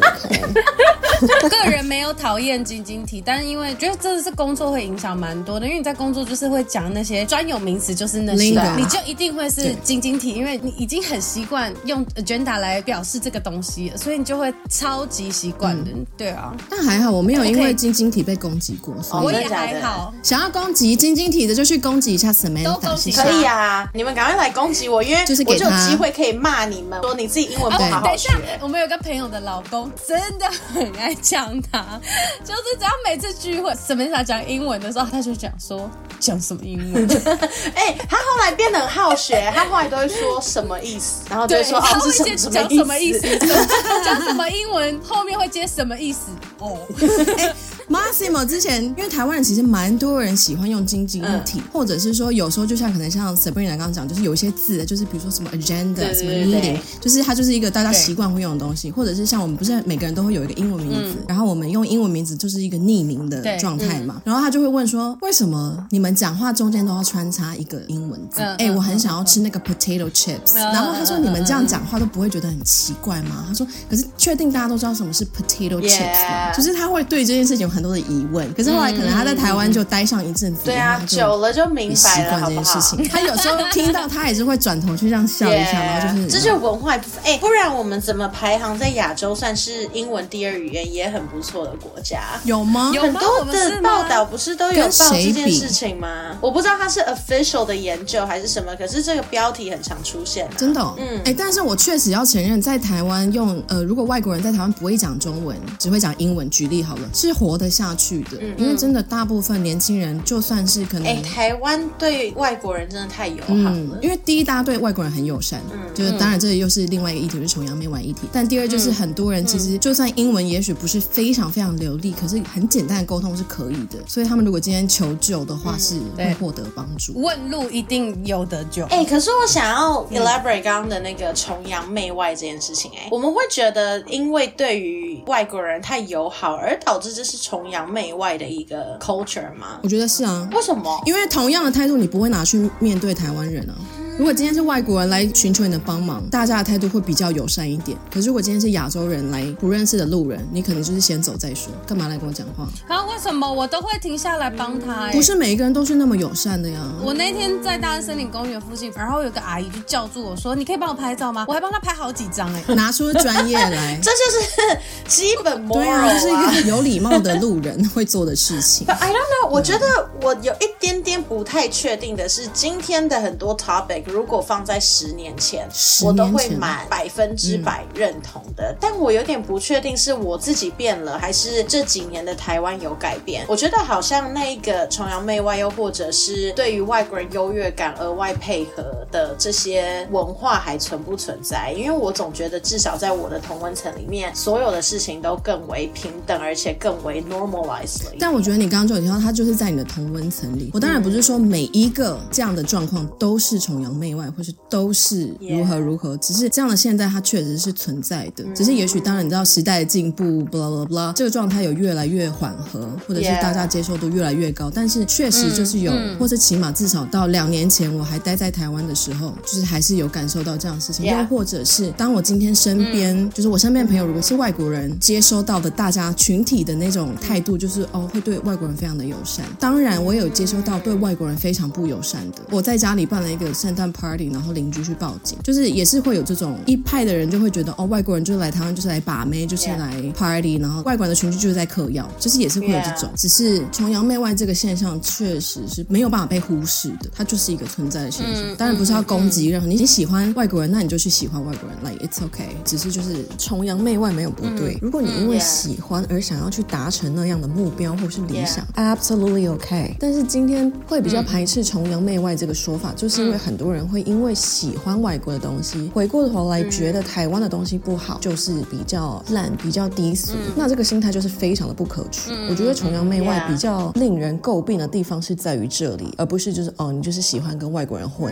个人没有讨厌晶晶体，但是因为觉得真的是工作会影响蛮多的，因为你在工作就是会讲那些专有名词，就是那些，你就一定会是晶晶体，因为你已经很习惯用 agenda 来表示这个东西了，所以你就会超级习惯的。嗯、对啊，但还好我没有因为晶晶体被攻击过，所以我也还好。想要攻击晶晶体的就去攻击一下 Samantha，都攻击可以啊，你们赶快来攻击我，因为就是我就有机会可以骂你们，说你自己英文不好好学。等一下，我们有个朋友的老公真的很爱讲他。就是只要每次聚会，什么时候讲英文的时候，他就讲说讲什么英文。<laughs> <laughs> 哎、欸，他后来变得很好学，他后来都会说什么意思，<laughs> 然后就会说他会接讲什么意思，<laughs> 讲什么英文后面会接什么意思。哦，<laughs> 哎，Massimo 之前因为台湾人其实蛮多人喜欢用晶晶体，嗯、或者是说有时候就像可能像 Sabrina 刚刚讲，就是有一些字，就是比如说什么 agenda，对对对什么 meeting，就是它就是一个大家习惯会用的东西，或者是像我们不是每个人都会有一个英文名字，嗯、然后我们用。英文名字就是一个匿名的状态嘛，嗯、然后他就会问说：“为什么你们讲话中间都要穿插一个英文字？”哎、嗯，我很想要吃那个 potato chips。嗯、然后他说：“你们这样讲话都不会觉得很奇怪吗？”他说：“可是确定大家都知道什么是 potato chips 吗？就是他会对这件事情有很多的疑问。可是后来可能他在台湾就待上一阵子，嗯、对啊，久了就明白了，这件事情。他有时候听到他也是会转头去这样笑一下，yeah, 然后就是这就是文化部分。哎，不然我们怎么排行在亚洲算是英文第二语言也很不错的国家？有吗？有很多的报道不是都有报这件事情吗？我不知道他是 official 的研究还是什么，可是这个标题很常出现。真的，嗯，哎，但是我确实要承认，在台湾用呃，如果外国人在台湾不会讲中文，只会讲英文，举例好了，是活得下去的。因为真的大部分年轻人，就算是可能，哎，台湾对外国人真的太友好了。因为第一，大家对外国人很友善，嗯，就是当然这又是另外一个议题，就是崇洋媚外议题。但第二，就是很多人其实就算英文也许不是非常非常流利，可是很简单的沟通是可以的，所以他们如果今天求救的话，是会获得帮助。问路一定有得救。哎，可是我想要 elaborate 刚刚的那个崇洋媚外这件事情。哎，我们会觉得，因为对于外国人太友好，而导致这是崇洋媚外的一个 culture 吗？我觉得是啊。为什么？因为同样的态度，你不会拿去面对台湾人啊。如果今天是外国人来寻求你的帮忙，大家的态度会比较友善一点。可是如果今天是亚洲人来不认识的路人，你可能就是先走再说，干嘛来跟我讲话？啊，为什么我都会停下来帮他？不是每一个人都是那么友善的呀。我那天在大安森林公园附近，然后有个阿姨就叫住我说：“你可以帮我拍照吗？”我还帮她拍好几张哎，<laughs> 拿出专业来，<laughs> 这就是基本 moral 啊，这是一个有礼貌的路人会做的事情。But I don't know，我觉得我有一点点不太确定的是，今天的很多 topic 如果放在十年前，我都会满百分之百认同的。嗯、但我有点不确定，是我自己变了，还是这几年的台湾有改变？我觉得好像那个崇洋媚外，又或者是对于外国人优越感额外配合的这些文化还存不存在？因为我总觉得，至少在我的同温层里面，所有的事情都更为平等，而且更为 normalized 了。但我觉得你刚刚就有提到，它就是在你的同温层里。我当然不是说每一个这样的状况都是崇洋媚外，或是。都是如何如何，只是这样的现在它确实是存在的，只是也许当然你知道时代的进步，blah blah blah，这个状态有越来越缓和，或者是大家接受度越来越高，但是确实就是有，或者起码至少到两年前我还待在台湾的时候，就是还是有感受到这样的事情，又或者是当我今天身边，就是我身边的朋友如果是外国人，接收到的大家群体的那种态度，就是哦会对外国人非常的友善。当然我也有接收到对外国人非常不友善的，我在家里办了一个圣诞 party，然后。邻居去报警，就是也是会有这种一派的人就会觉得哦，外国人就是来台湾就是来把妹，就是来 party，然后外国人的群居就是在嗑药，就是也是会有这种。只是崇洋媚外这个现象确实是没有办法被忽视的，它就是一个存在的现象。当然不是要攻击任何，你喜欢外国人，那你就去喜欢外国人，like it's okay。只是就是崇洋媚外没有不对。如果你因为喜欢而想要去达成那样的目标或是理想，absolutely okay。但是今天会比较排斥崇洋媚外这个说法，就是因为很多多人会因为喜欢外国的东西，回过头来觉得台湾的东西不好，就是比较烂、比较低俗。嗯、那这个心态就是非常的不可取。嗯、我觉得崇洋媚外比较令人诟病的地方是在于这里，而不是就是哦，你就是喜欢跟外国人混。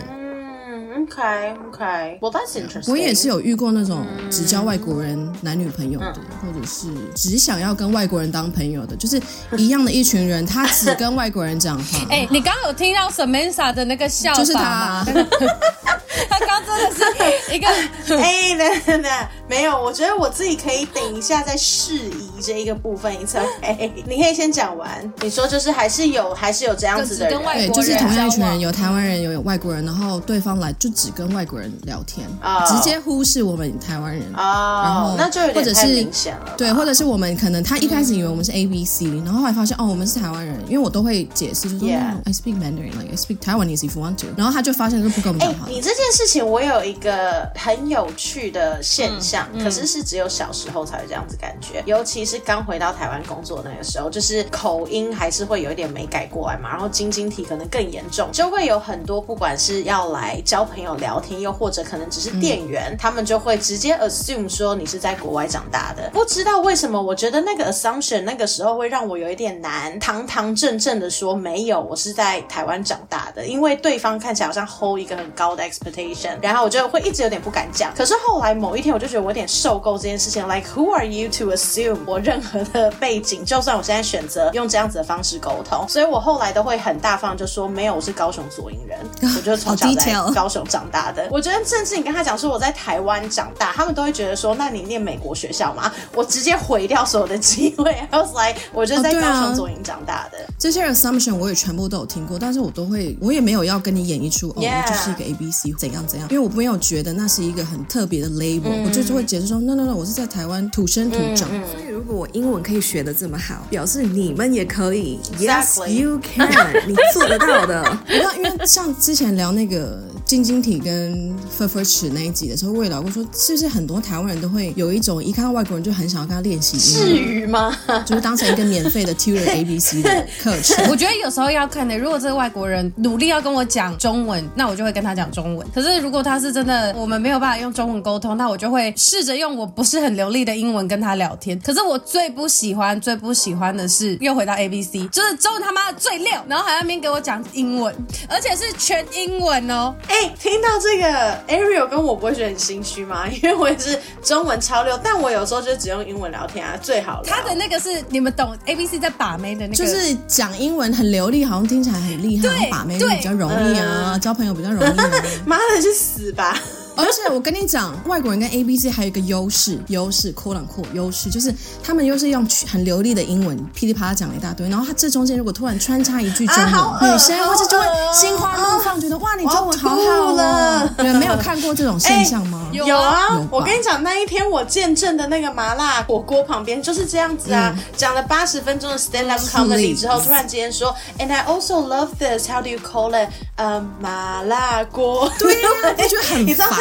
OK OK，well that's interesting。我也是有遇过那种只交外国人男女朋友的，或者是只想要跟外国人当朋友的，就是一样的一群人，他只跟外国人讲话。<laughs> 哎，你刚刚有听到 Samantha 的那个笑话吗？就是他，<laughs> 他刚真的是一个 <laughs> 哎，等等等，没有，我觉得我自己可以等一下再适宜这一个部分一次。哎，你可以先讲完。你说就是还是有还是有这样子的人，对，就是同样一群人，有台湾人，有有外国人，然后对方来就。只跟外国人聊天，oh. 直接忽视我们台湾人，oh. 然后那就有点太明显了。对，或者是我们可能他一开始以为我们是 A B C，嗯、然后后来发现哦，我们是台湾人，因为我都会解释，就是说 Yeah.、oh, I speak Mandarin，like I speak Taiwanese if you want to。然后他就发现就不跟我们讲话。你这件事情我有一个很有趣的现象，嗯、可是是只有小时候才会这样子感觉，嗯、尤其是刚回到台湾工作那个时候，就是口音还是会有一点没改过来嘛，然后晶晶体可能更严重，就会有很多不管是要来交朋友聊天，又或者可能只是店员，嗯、他们就会直接 assume 说你是在国外长大的。不知道为什么，我觉得那个 assumption 那个时候会让我有一点难堂堂正正的说没有，我是在台湾长大的，因为对方看起来好像 hold 一个很高的 expectation，然后我就会一直有点不敢讲。可是后来某一天，我就觉得我有点受够这件事情，like who are you to assume 我任何的背景？就算我现在选择用这样子的方式沟通，所以我后来都会很大方就说没有，我是高雄左营人，<laughs> 我就是从小在高雄长大的。我觉得。甚至你跟他讲说我在台湾长大，他们都会觉得说，那你念美国学校吗？我直接毁掉所有的机会。<laughs> I was like，我就在高雄左营长大的。哦啊、这些 assumption 我也全部都有听过，但是我都会，我也没有要跟你演绎出.哦，我就是一个 A B C 怎样怎样，因为我没有觉得那是一个很特别的 label，、嗯、我就是会解释说，no no no，我是在台湾土生土长。如果我英文可以学的这么好，表示你们也可以。Yes, you can，<laughs> 你做得到的。那因为像之前聊那个。晶晶体跟 Fur Fur 齿那一集的时候，我也聊过说，是不是很多台湾人都会有一种一看到外国人就很想要跟他练习英语？至于吗？就是当成一个免费的 Tutor <laughs> A B C 的课程。我觉得有时候要看的，如果这个外国人努力要跟我讲中文，那我就会跟他讲中文。可是如果他是真的，我们没有办法用中文沟通，那我就会试着用我不是很流利的英文跟他聊天。可是我最不喜欢、最不喜欢的是，又回到 A B C，就是中文他妈的最溜，然后还在那边给我讲英文，而且是全英文哦。哎、欸，听。到这个 Ariel 跟我不会觉得很心虚吗？<laughs> 因为我也是中文超溜，但我有时候就只用英文聊天啊，最好。他的那个是你们懂 A B C 在把妹的那个，就是讲英文很流利，好像听起来很厉害，对把妹比较容易啊，交朋友比较容易啊。妈的，去死吧！而且我跟你讲，外国人跟 A B C 还有一个优势，优势 quote unquote 优势就是他们又是用很流利的英文噼里啪啦讲了一大堆，然后他这中间如果突然穿插一句中文，啊、女生或者就会心花怒放，觉得哇，你中文好好了。你们没有看过这种现象吗？欸、有啊，有我跟你讲，那一天我见证的那个麻辣火锅旁边就是这样子啊，讲、嗯、了八十分钟的 stand up comedy 之后，突然之间说，and I also love this. How do you call it? 呃，麻辣锅。对呀、啊，我觉得很 <laughs> 烦。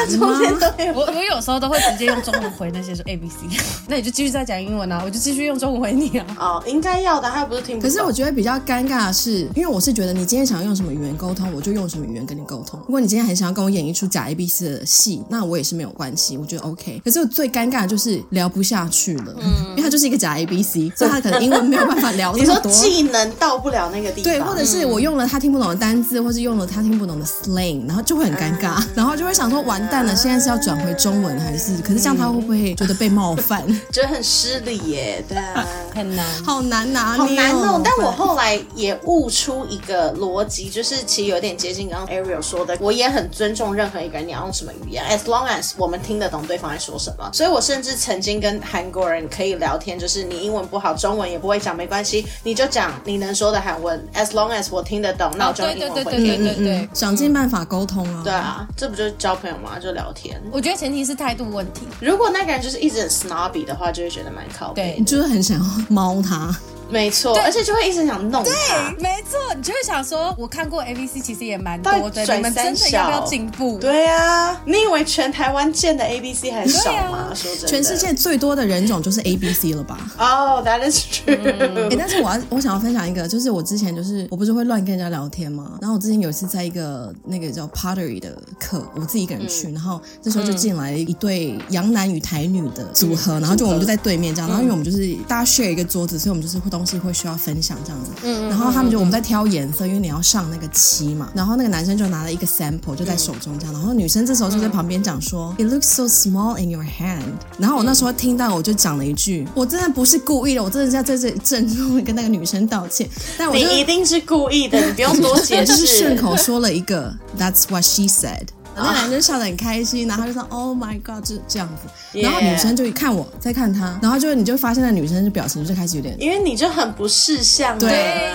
我我有时候都会直接用中文回那些说 A B C，<laughs> 那你就继续再讲英文啊，我就继续用中文回你啊。哦，应该要的，他又不是听不懂。可是我觉得比较尴尬的是，因为我是觉得你今天想要用什么语言沟通，我就用什么语言跟你沟通。如果你今天很想要跟我演一出假 A B C 的戏，那我也是没有关系，我觉得 OK。可是我最尴尬的就是聊不下去了，嗯，因为他就是一个假 A B C，所以他可能英文没有办法聊那么多。你说技能到不了那个地方，对，或者是我用了他听不懂的单字，或是用了他听不懂的 slang，然后就会很尴尬，然后就会想说完蛋了，现在是要转。回中文还是？可是这样他会不会觉得被冒犯？<laughs> 觉得很失礼耶，对啊，<laughs> 很难，好难拿捏，好难弄。但我后来也悟出一个逻辑，就是其实有点接近刚刚 Ariel 说的，我也很尊重任何一个人，你要用什么语言，as long as 我们听得懂对方在说什么。所以我甚至曾经跟韩国人可以聊天，就是你英文不好，中文也不会讲，没关系，你就讲你能说的韩文，as long as 我听得懂，那我就用英文回。对对对对对，想尽办法沟通啊。对啊，这不就是交朋友吗？就聊天。我觉得前提是态度问题。如果那个人就是一直很 snobby 的话，就会觉得蛮靠背。对，你就是很想要猫他。没错，而且就会一直想弄他。对，没错，你就会想说，我看过 A B C，其实也蛮多的，你们真的要不要进步？对啊，你以为全台湾见的 A B C 还少吗？说真的，全世界最多的人种就是 A B C 了吧？哦、oh,，That is true、嗯欸。但是我要我想要分享一个，就是我之前就是我不是会乱跟人家聊天吗？然后我之前有一次在一个那个叫 Pottery 的课，我自己一个人去，嗯、然后这时候就进来一对洋男与台女的组合，嗯、然后就我们就在对面这样，然后因为我们就是大家 share 一个桌子，所以我们就是东西会需要分享这样子。嗯，然后他们就我们在挑颜色，因为你要上那个漆嘛。然后那个男生就拿了一个 sample 就在手中这样，然后女生这时候就在旁边讲说、嗯、It looks so small in your hand。然后我那时候听到我就讲了一句，我真的不是故意的，我真的是要在这里郑重的跟那个女生道歉。但我你一定是故意的，你不用多解释，<laughs> 就是顺口说了一个 That's what she said。那男生笑得很开心，然后他就说 Oh my God，就这样子。然后女生就一看我，再看他，然后就你就发现那女生的表情就开始有点，因为你就很不识相。对。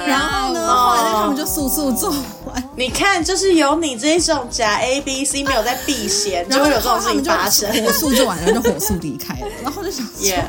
然后呢，后来他们就速速做完。你看，就是有你这种假 A B C 没有在避嫌，就会有这种事情发生。火速做完了，就火速离开了。<laughs> 然后就想，Yeah，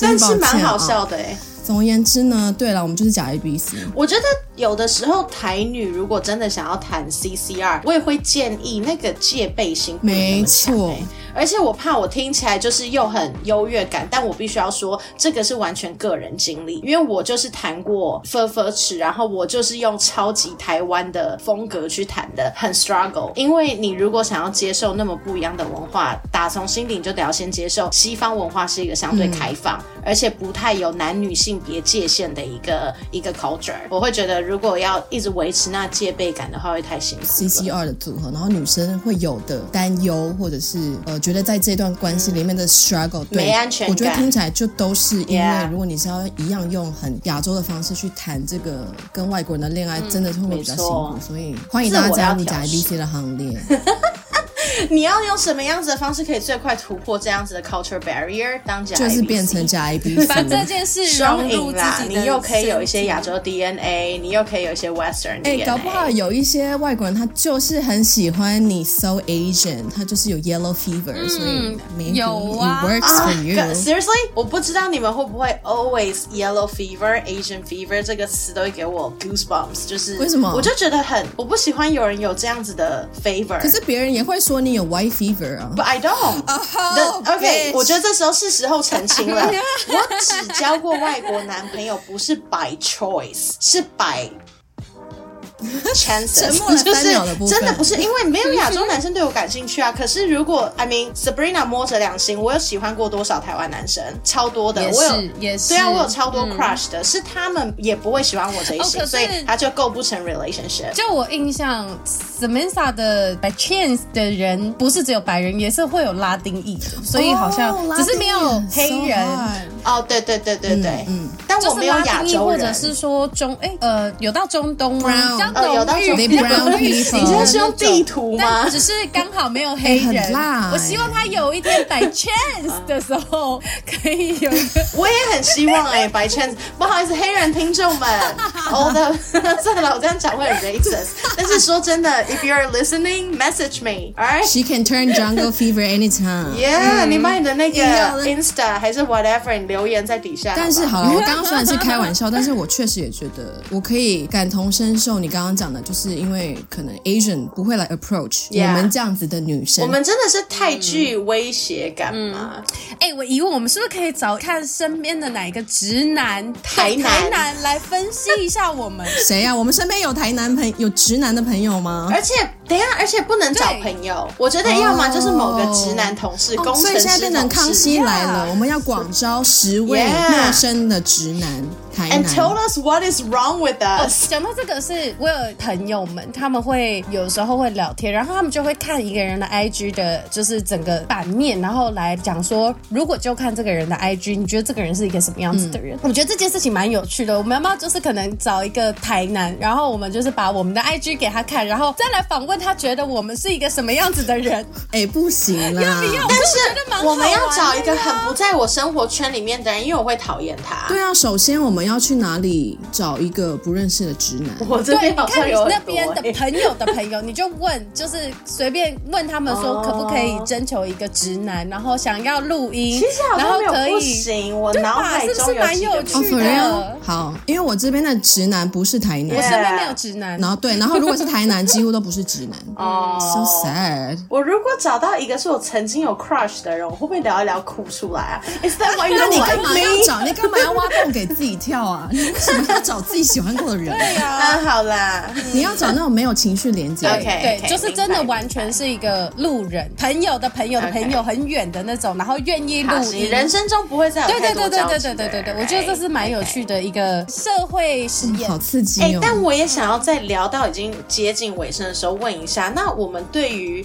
但是蛮好笑的哎。总而言之呢，对了，我们就是讲 A B C。我觉得有的时候台女如果真的想要谈 C C R，我也会建议那个戒备心。没错。而且我怕我听起来就是又很优越感，但我必须要说，这个是完全个人经历，因为我就是弹过 fur 尺，然后我就是用超级台湾的风格去弹的，很 struggle。因为你如果想要接受那么不一样的文化，打从心底就得要先接受西方文化是一个相对开放，而且不太有男女性别界限的一个一个 culture。我会觉得，如果要一直维持那戒备感的话，会太辛苦。CCR 的组合，然后女生会有的担忧，或者是呃。觉得在这段关系里面的 struggle，、嗯、对，没安全感，我觉得听起来就都是因为，如果你是要一样用很亚洲的方式去谈这个跟外国人的恋爱，嗯、真的会比较辛苦，所以欢迎大家加入假 ABC 的行列。<laughs> <laughs> 你要用什么样子的方式可以最快突破这样子的 culture barrier？当假就是变成假 <laughs> ABC，把这件事双赢啦！你又可以有一些亚洲 DNA，你又可以有一些 Western DNA。哎，搞不好有一些外国人他就是很喜欢你 so Asian，他就是有 yellow fever，、嗯、所以有啊 it works for you、uh, Seriously，我不知道你们会不会 always yellow fever、Asian fever 这个词都会给我 goosebumps，就是为什么？我就觉得很我不喜欢有人有这样子的 fever，可是别人也会说你。你有 white fever 啊？But I don't. Oh, The, OK，bitch. 我觉得这时候是时候澄清了。我只交过外国男朋友，不是 by choice，是 by。<laughs> Chances, 沉默了三秒的部分，就是真的不是因为没有亚洲男生对我感兴趣啊。可是如果 I mean Sabrina 摸着良心，我有喜欢过多少台湾男生？超多的，我有也是对啊，我有超多 crush 的，嗯、是他们也不会喜欢我这一型，哦、所以他就构不成 relationship。就我印象，Samantha 的 by chance 的人不是只有白人，也是会有拉丁裔的，所以好像只是没有黑人。哦，对对对对对，嗯，嗯但我没有亚洲或者是说中哎呃有到中东吗？呃，有到中东，你现在是用地图吗？只是刚好没有黑人。我希望他有一天 by chance <laughs> 的时候可以有一个。<laughs> 我也很希望哎，by chance。不好意思，黑人听众们，好的，算了，我这样讲会很 racist。但是说真的，if you're listening, message me, alright? She can turn jungle fever anytime. Yeah，你把你的那个 Insta 还是 whatever 你留言在底下。但是好了，我刚刚虽然是开玩笑，但是我确实也觉得我可以感同身受你刚。刚刚讲的，就是因为可能 Asian 不会来 approach. 我们这样子的女生，我们真的是太具威胁感吗？哎、嗯嗯欸，我疑问，我们是不是可以找看身边的哪一个直男台男台男来分析一下我们？<laughs> 谁呀、啊？我们身边有台男朋有直男的朋友吗？而且等一下，而且不能找朋友，我觉得要么就是某个直男同事，工程师、哦、所以现在变成康熙来了.我们要广招十位陌生的直男。Yeah. And tell us what is wrong with us。讲到这个，是我有朋友们，他们会有时候会聊天，然后他们就会看一个人的 IG 的，就是整个版面，然后来讲说，如果就看这个人的 IG，你觉得这个人是一个什么样子的人？嗯、我觉得这件事情蛮有趣的。我们要不要就是可能找一个台南，然后我们就是把我们的 IG 给他看，然后再来访问他，觉得我们是一个什么样子的人？哎，不行啦！要不要？但是我们要找一个很不在我生活圈里面的人，因为我会讨厌他。对啊，首先我们。要去哪里找一个不认识的直男？<laughs> 我这边好像有那边的朋友的朋友，你就问，<laughs> 就是随便问他们说，可不可以征求一个直男，然后想要录音，其实好像没有不行，我脑海中有蛮有趣的。好，因为我这边的直男不是台南，我身边没有直男。然后对，然后如果是台南，几乎都不是直男。<laughs> 哦、oh,，so sad。我如果找到一个是我曾经有 crush 的人，我会不会聊一聊哭出来啊？Is that why you 那你干嘛要找？你干嘛要挖洞给自己跳啊？你为什么要找自己喜欢过的人？对呀、啊，那好啦，你要找那种没有情绪连接。OK，对，就是真的完全是一个路人，朋友的朋友的朋友，很远的那种，然后愿意录音。人生中不会再有。对对对对对对对对对，我觉得这是蛮有趣的一个社会实验，好刺激哦。哎，但我也想要在聊到已经接近尾声的时候问一下，那我们对于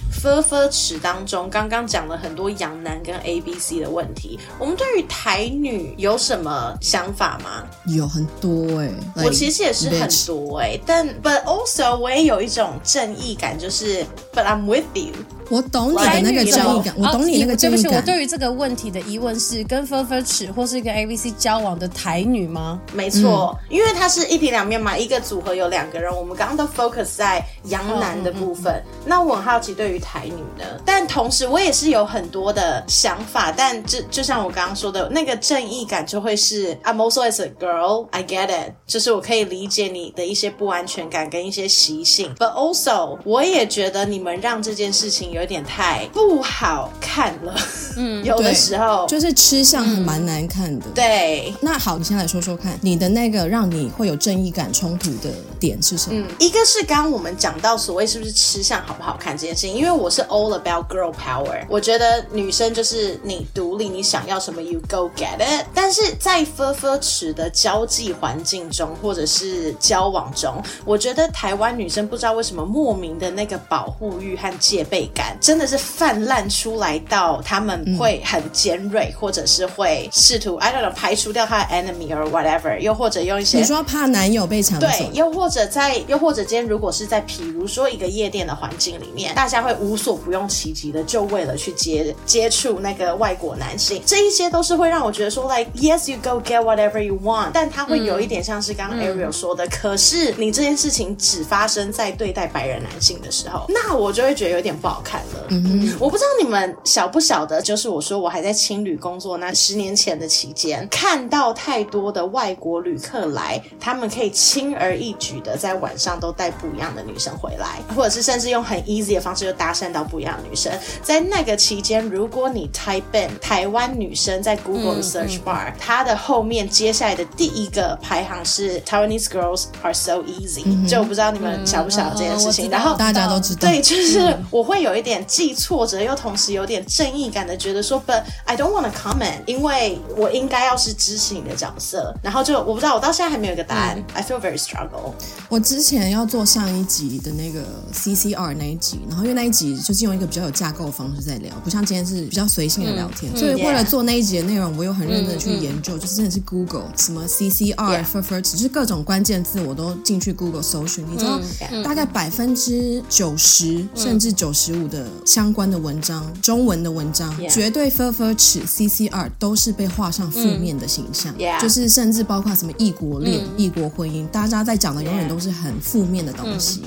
尺当中刚刚讲了很多洋男跟 A B C 的问题，我们对于台女有什么想法吗？有很多哎，我其实也是很多哎，但 But also 我也有一种正义感，就是 But I'm with you。我懂你的那个正义感，我懂你那个正义感。对不起，我对于这个问题的疑问是：跟 ㄈㄈ 尺或是一个 ABC 交往的台女吗？没错，因为它是一体两面嘛，一个组合有两个人。我们刚刚都 focus 在洋男的部分，那我很好奇对于台女呢？但同时我也是有很多的想法，但就就像我刚刚说的，那个正义感就会是 I'm also as a girl, I get it，就是我可以理解你的一些不安全感跟一些习性，but also 我也觉得你们让这件事情。有点太不好看了，嗯，<laughs> 有的时候就是吃相还蛮难看的。嗯、对，那好，你先来说说看，你的那个让你会有正义感冲突的点是什么？嗯，一个是刚刚我们讲到所谓是不是吃相好不好看这件事情，因为我是 all about girl power，我觉得女生就是你独立，你想要什么 you go get it。但是在 ㄈㄈ 尺的交际环境中或者是交往中，我觉得台湾女生不知道为什么莫名的那个保护欲和戒备感。真的是泛滥出来到他们会很尖锐，嗯、或者是会试图 I don't know 排除掉他的 enemy or whatever，又或者用一些你说怕男友被抢走，对，又或者在又或者今天如果是在比如说一个夜店的环境里面，大家会无所不用其极的就为了去接接触那个外国男性，这一些都是会让我觉得说 like yes you go get whatever you want，但它会有一点像是刚刚 Ariel 说的，嗯、可是你这件事情只发生在对待白人男性的时候，那我就会觉得有点不好看。嗯哼，我不知道你们晓不晓得，就是我说我还在青旅工作那十年前的期间，看到太多的外国旅客来，他们可以轻而易举的在晚上都带不一样的女生回来，或者是甚至用很 easy 的方式就搭讪到不一样的女生。在那个期间，如果你 type in 台湾女生在 Google 的 search bar，嗯嗯、它的后面接下来的第一个排行是 Taiwanese girls are so easy，、嗯、就我不知道你们晓不晓得这件事情。嗯、然后大家都知道，对，就是我会有一点。既挫折又同时有点正义感的，觉得说，But I don't want to comment，因为我应该要是支持你的角色，然后就我不知道，我到现在还没有一个答案。嗯、I feel very struggle。我之前要做上一集的那个 CCR 那一集，然后因为那一集就是用一个比较有架构的方式在聊，不像今天是比较随性的聊天，嗯、所以为了做那一集的内容，我又很认真的去研究，嗯、就是真的是 Google 什么 ccr furfurch 是各种关键字我都进去 google 搜寻你知道大概百分之九十甚至九十五的相关的文章中文的文章绝对 furfurch ccr 都是被画上负面的形象。就是甚至包括什么异国恋异国婚姻大家在讲的永远都是很负面的东西。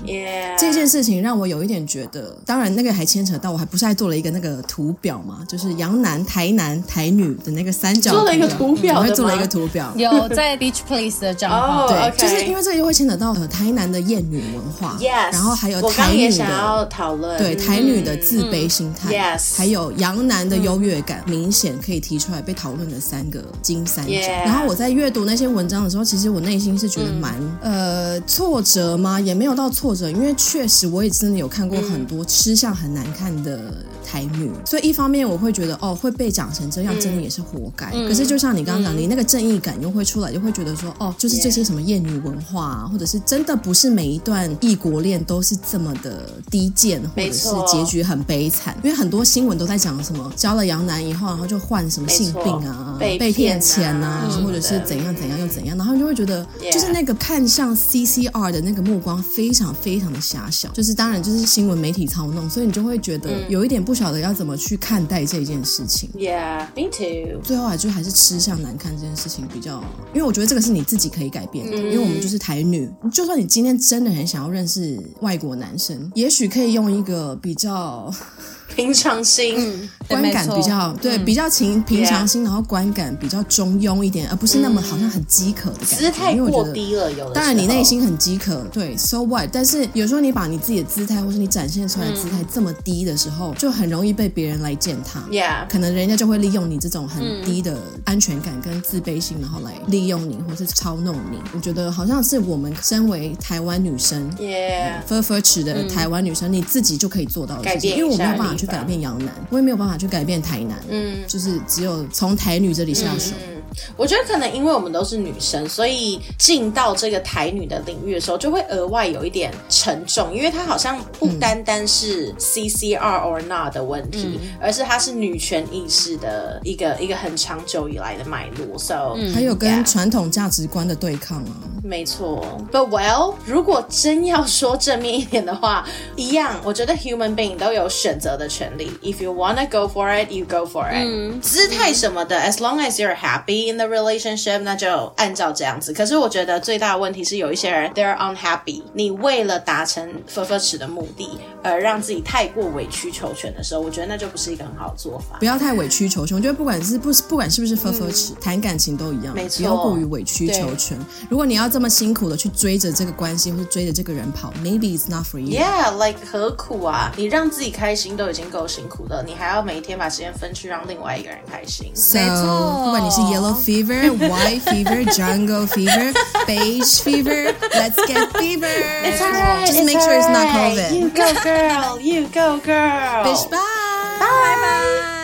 这件事情让我有一点觉得当然那个还牵扯到我还不是还做了一个那个图表嘛就是杨男台男台女的那个三角做了一个图表我还做了一个图表。有在 Beach Place 的账号，oh, 对就是因为这个又会牵扯到呃台南的厌女文化，yes, 然后还有台女的讨论，对台女的自卑心态。嗯 Yes. 还有洋男的优越感，嗯、明显可以提出来被讨论的三个金三角。然后我在阅读那些文章的时候，其实我内心是觉得蛮、嗯、呃挫折吗？也没有到挫折，因为确实我也真的有看过很多吃相很难看的台女，嗯、所以一方面我会觉得哦会被讲成这样，真的也是活该。嗯、可是就像你刚刚讲，嗯、你那个正义感又会出来，就会觉得说哦，<laughs> 就是这些什么艳女文化、啊，或者是真的不是每一段异国恋都是这么的低贱，或者是结局很悲惨，因为很。多新闻都在讲什么交了洋男以后，然后就患什么性病啊，被骗钱啊，或者是怎样怎样又怎样，然后你就会觉得，就是那个看向 CCR 的那个目光非常非常的狭小，就是当然就是新闻媒体操弄，所以你就会觉得有一点不晓得要怎么去看待这件事情。Yeah, me too。最后啊，就还是吃相难看这件事情比较，因为我觉得这个是你自己可以改变的，因为我们就是台女，就算你今天真的很想要认识外国男生，也许可以用一个比较。平常心，观感比较对，比较平平常心，然后观感比较中庸一点，而不是那么好像很饥渴的感觉。姿态过低了，有的。当然你内心很饥渴，对，so what？但是有时候你把你自己的姿态，或是你展现出来的姿态这么低的时候，就很容易被别人来践踏。Yeah，可能人家就会利用你这种很低的安全感跟自卑心，然后来利用你，或是操弄你。我觉得好像是我们身为台湾女生，Yeah，fur 尺的台湾女生，你自己就可以做到的事情，因为我没有办法去。改变阳男，我也没有办法去改变台男，嗯，就是只有从台女这里下手。嗯嗯我觉得可能因为我们都是女生，所以进到这个台女的领域的时候，就会额外有一点沉重，因为它好像不单单是 CCR or not 的问题，嗯、而是它是女权意识的一个一个很长久以来的脉络。So，、嗯、还有跟传统价值观的对抗啊。没错，But well，如果真要说正面一点的话，一样，我觉得 human being 都有选择的权利。If you wanna go for it, you go for it。嗯，姿态什么的，as long as you're happy。In the relationship，那就按照这样子。可是我觉得最大的问题是，有一些人 they're unhappy。你为了达成 fur 尺的目的，而让自己太过委曲求全的时候，我觉得那就不是一个很好的做法。不要太委曲求全。我觉得不管是不不管是不是 fur 尺，谈感情都一样，没错。不要过于委曲求全。如果你要这么辛苦的去追着这个关系，或者追着这个人跑，maybe it's not for you。Yeah，like 何苦啊？你让自己开心都已经够辛苦了，你还要每一天把时间分去让另外一个人开心。So, 没错，不管你是 yellow。Fever, white fever, jungle fever, beige fever. Let's get fever. It's alright. Just make sure it's not COVID. You go, girl. You go, girl. Bitch, bye. Bye. Bye.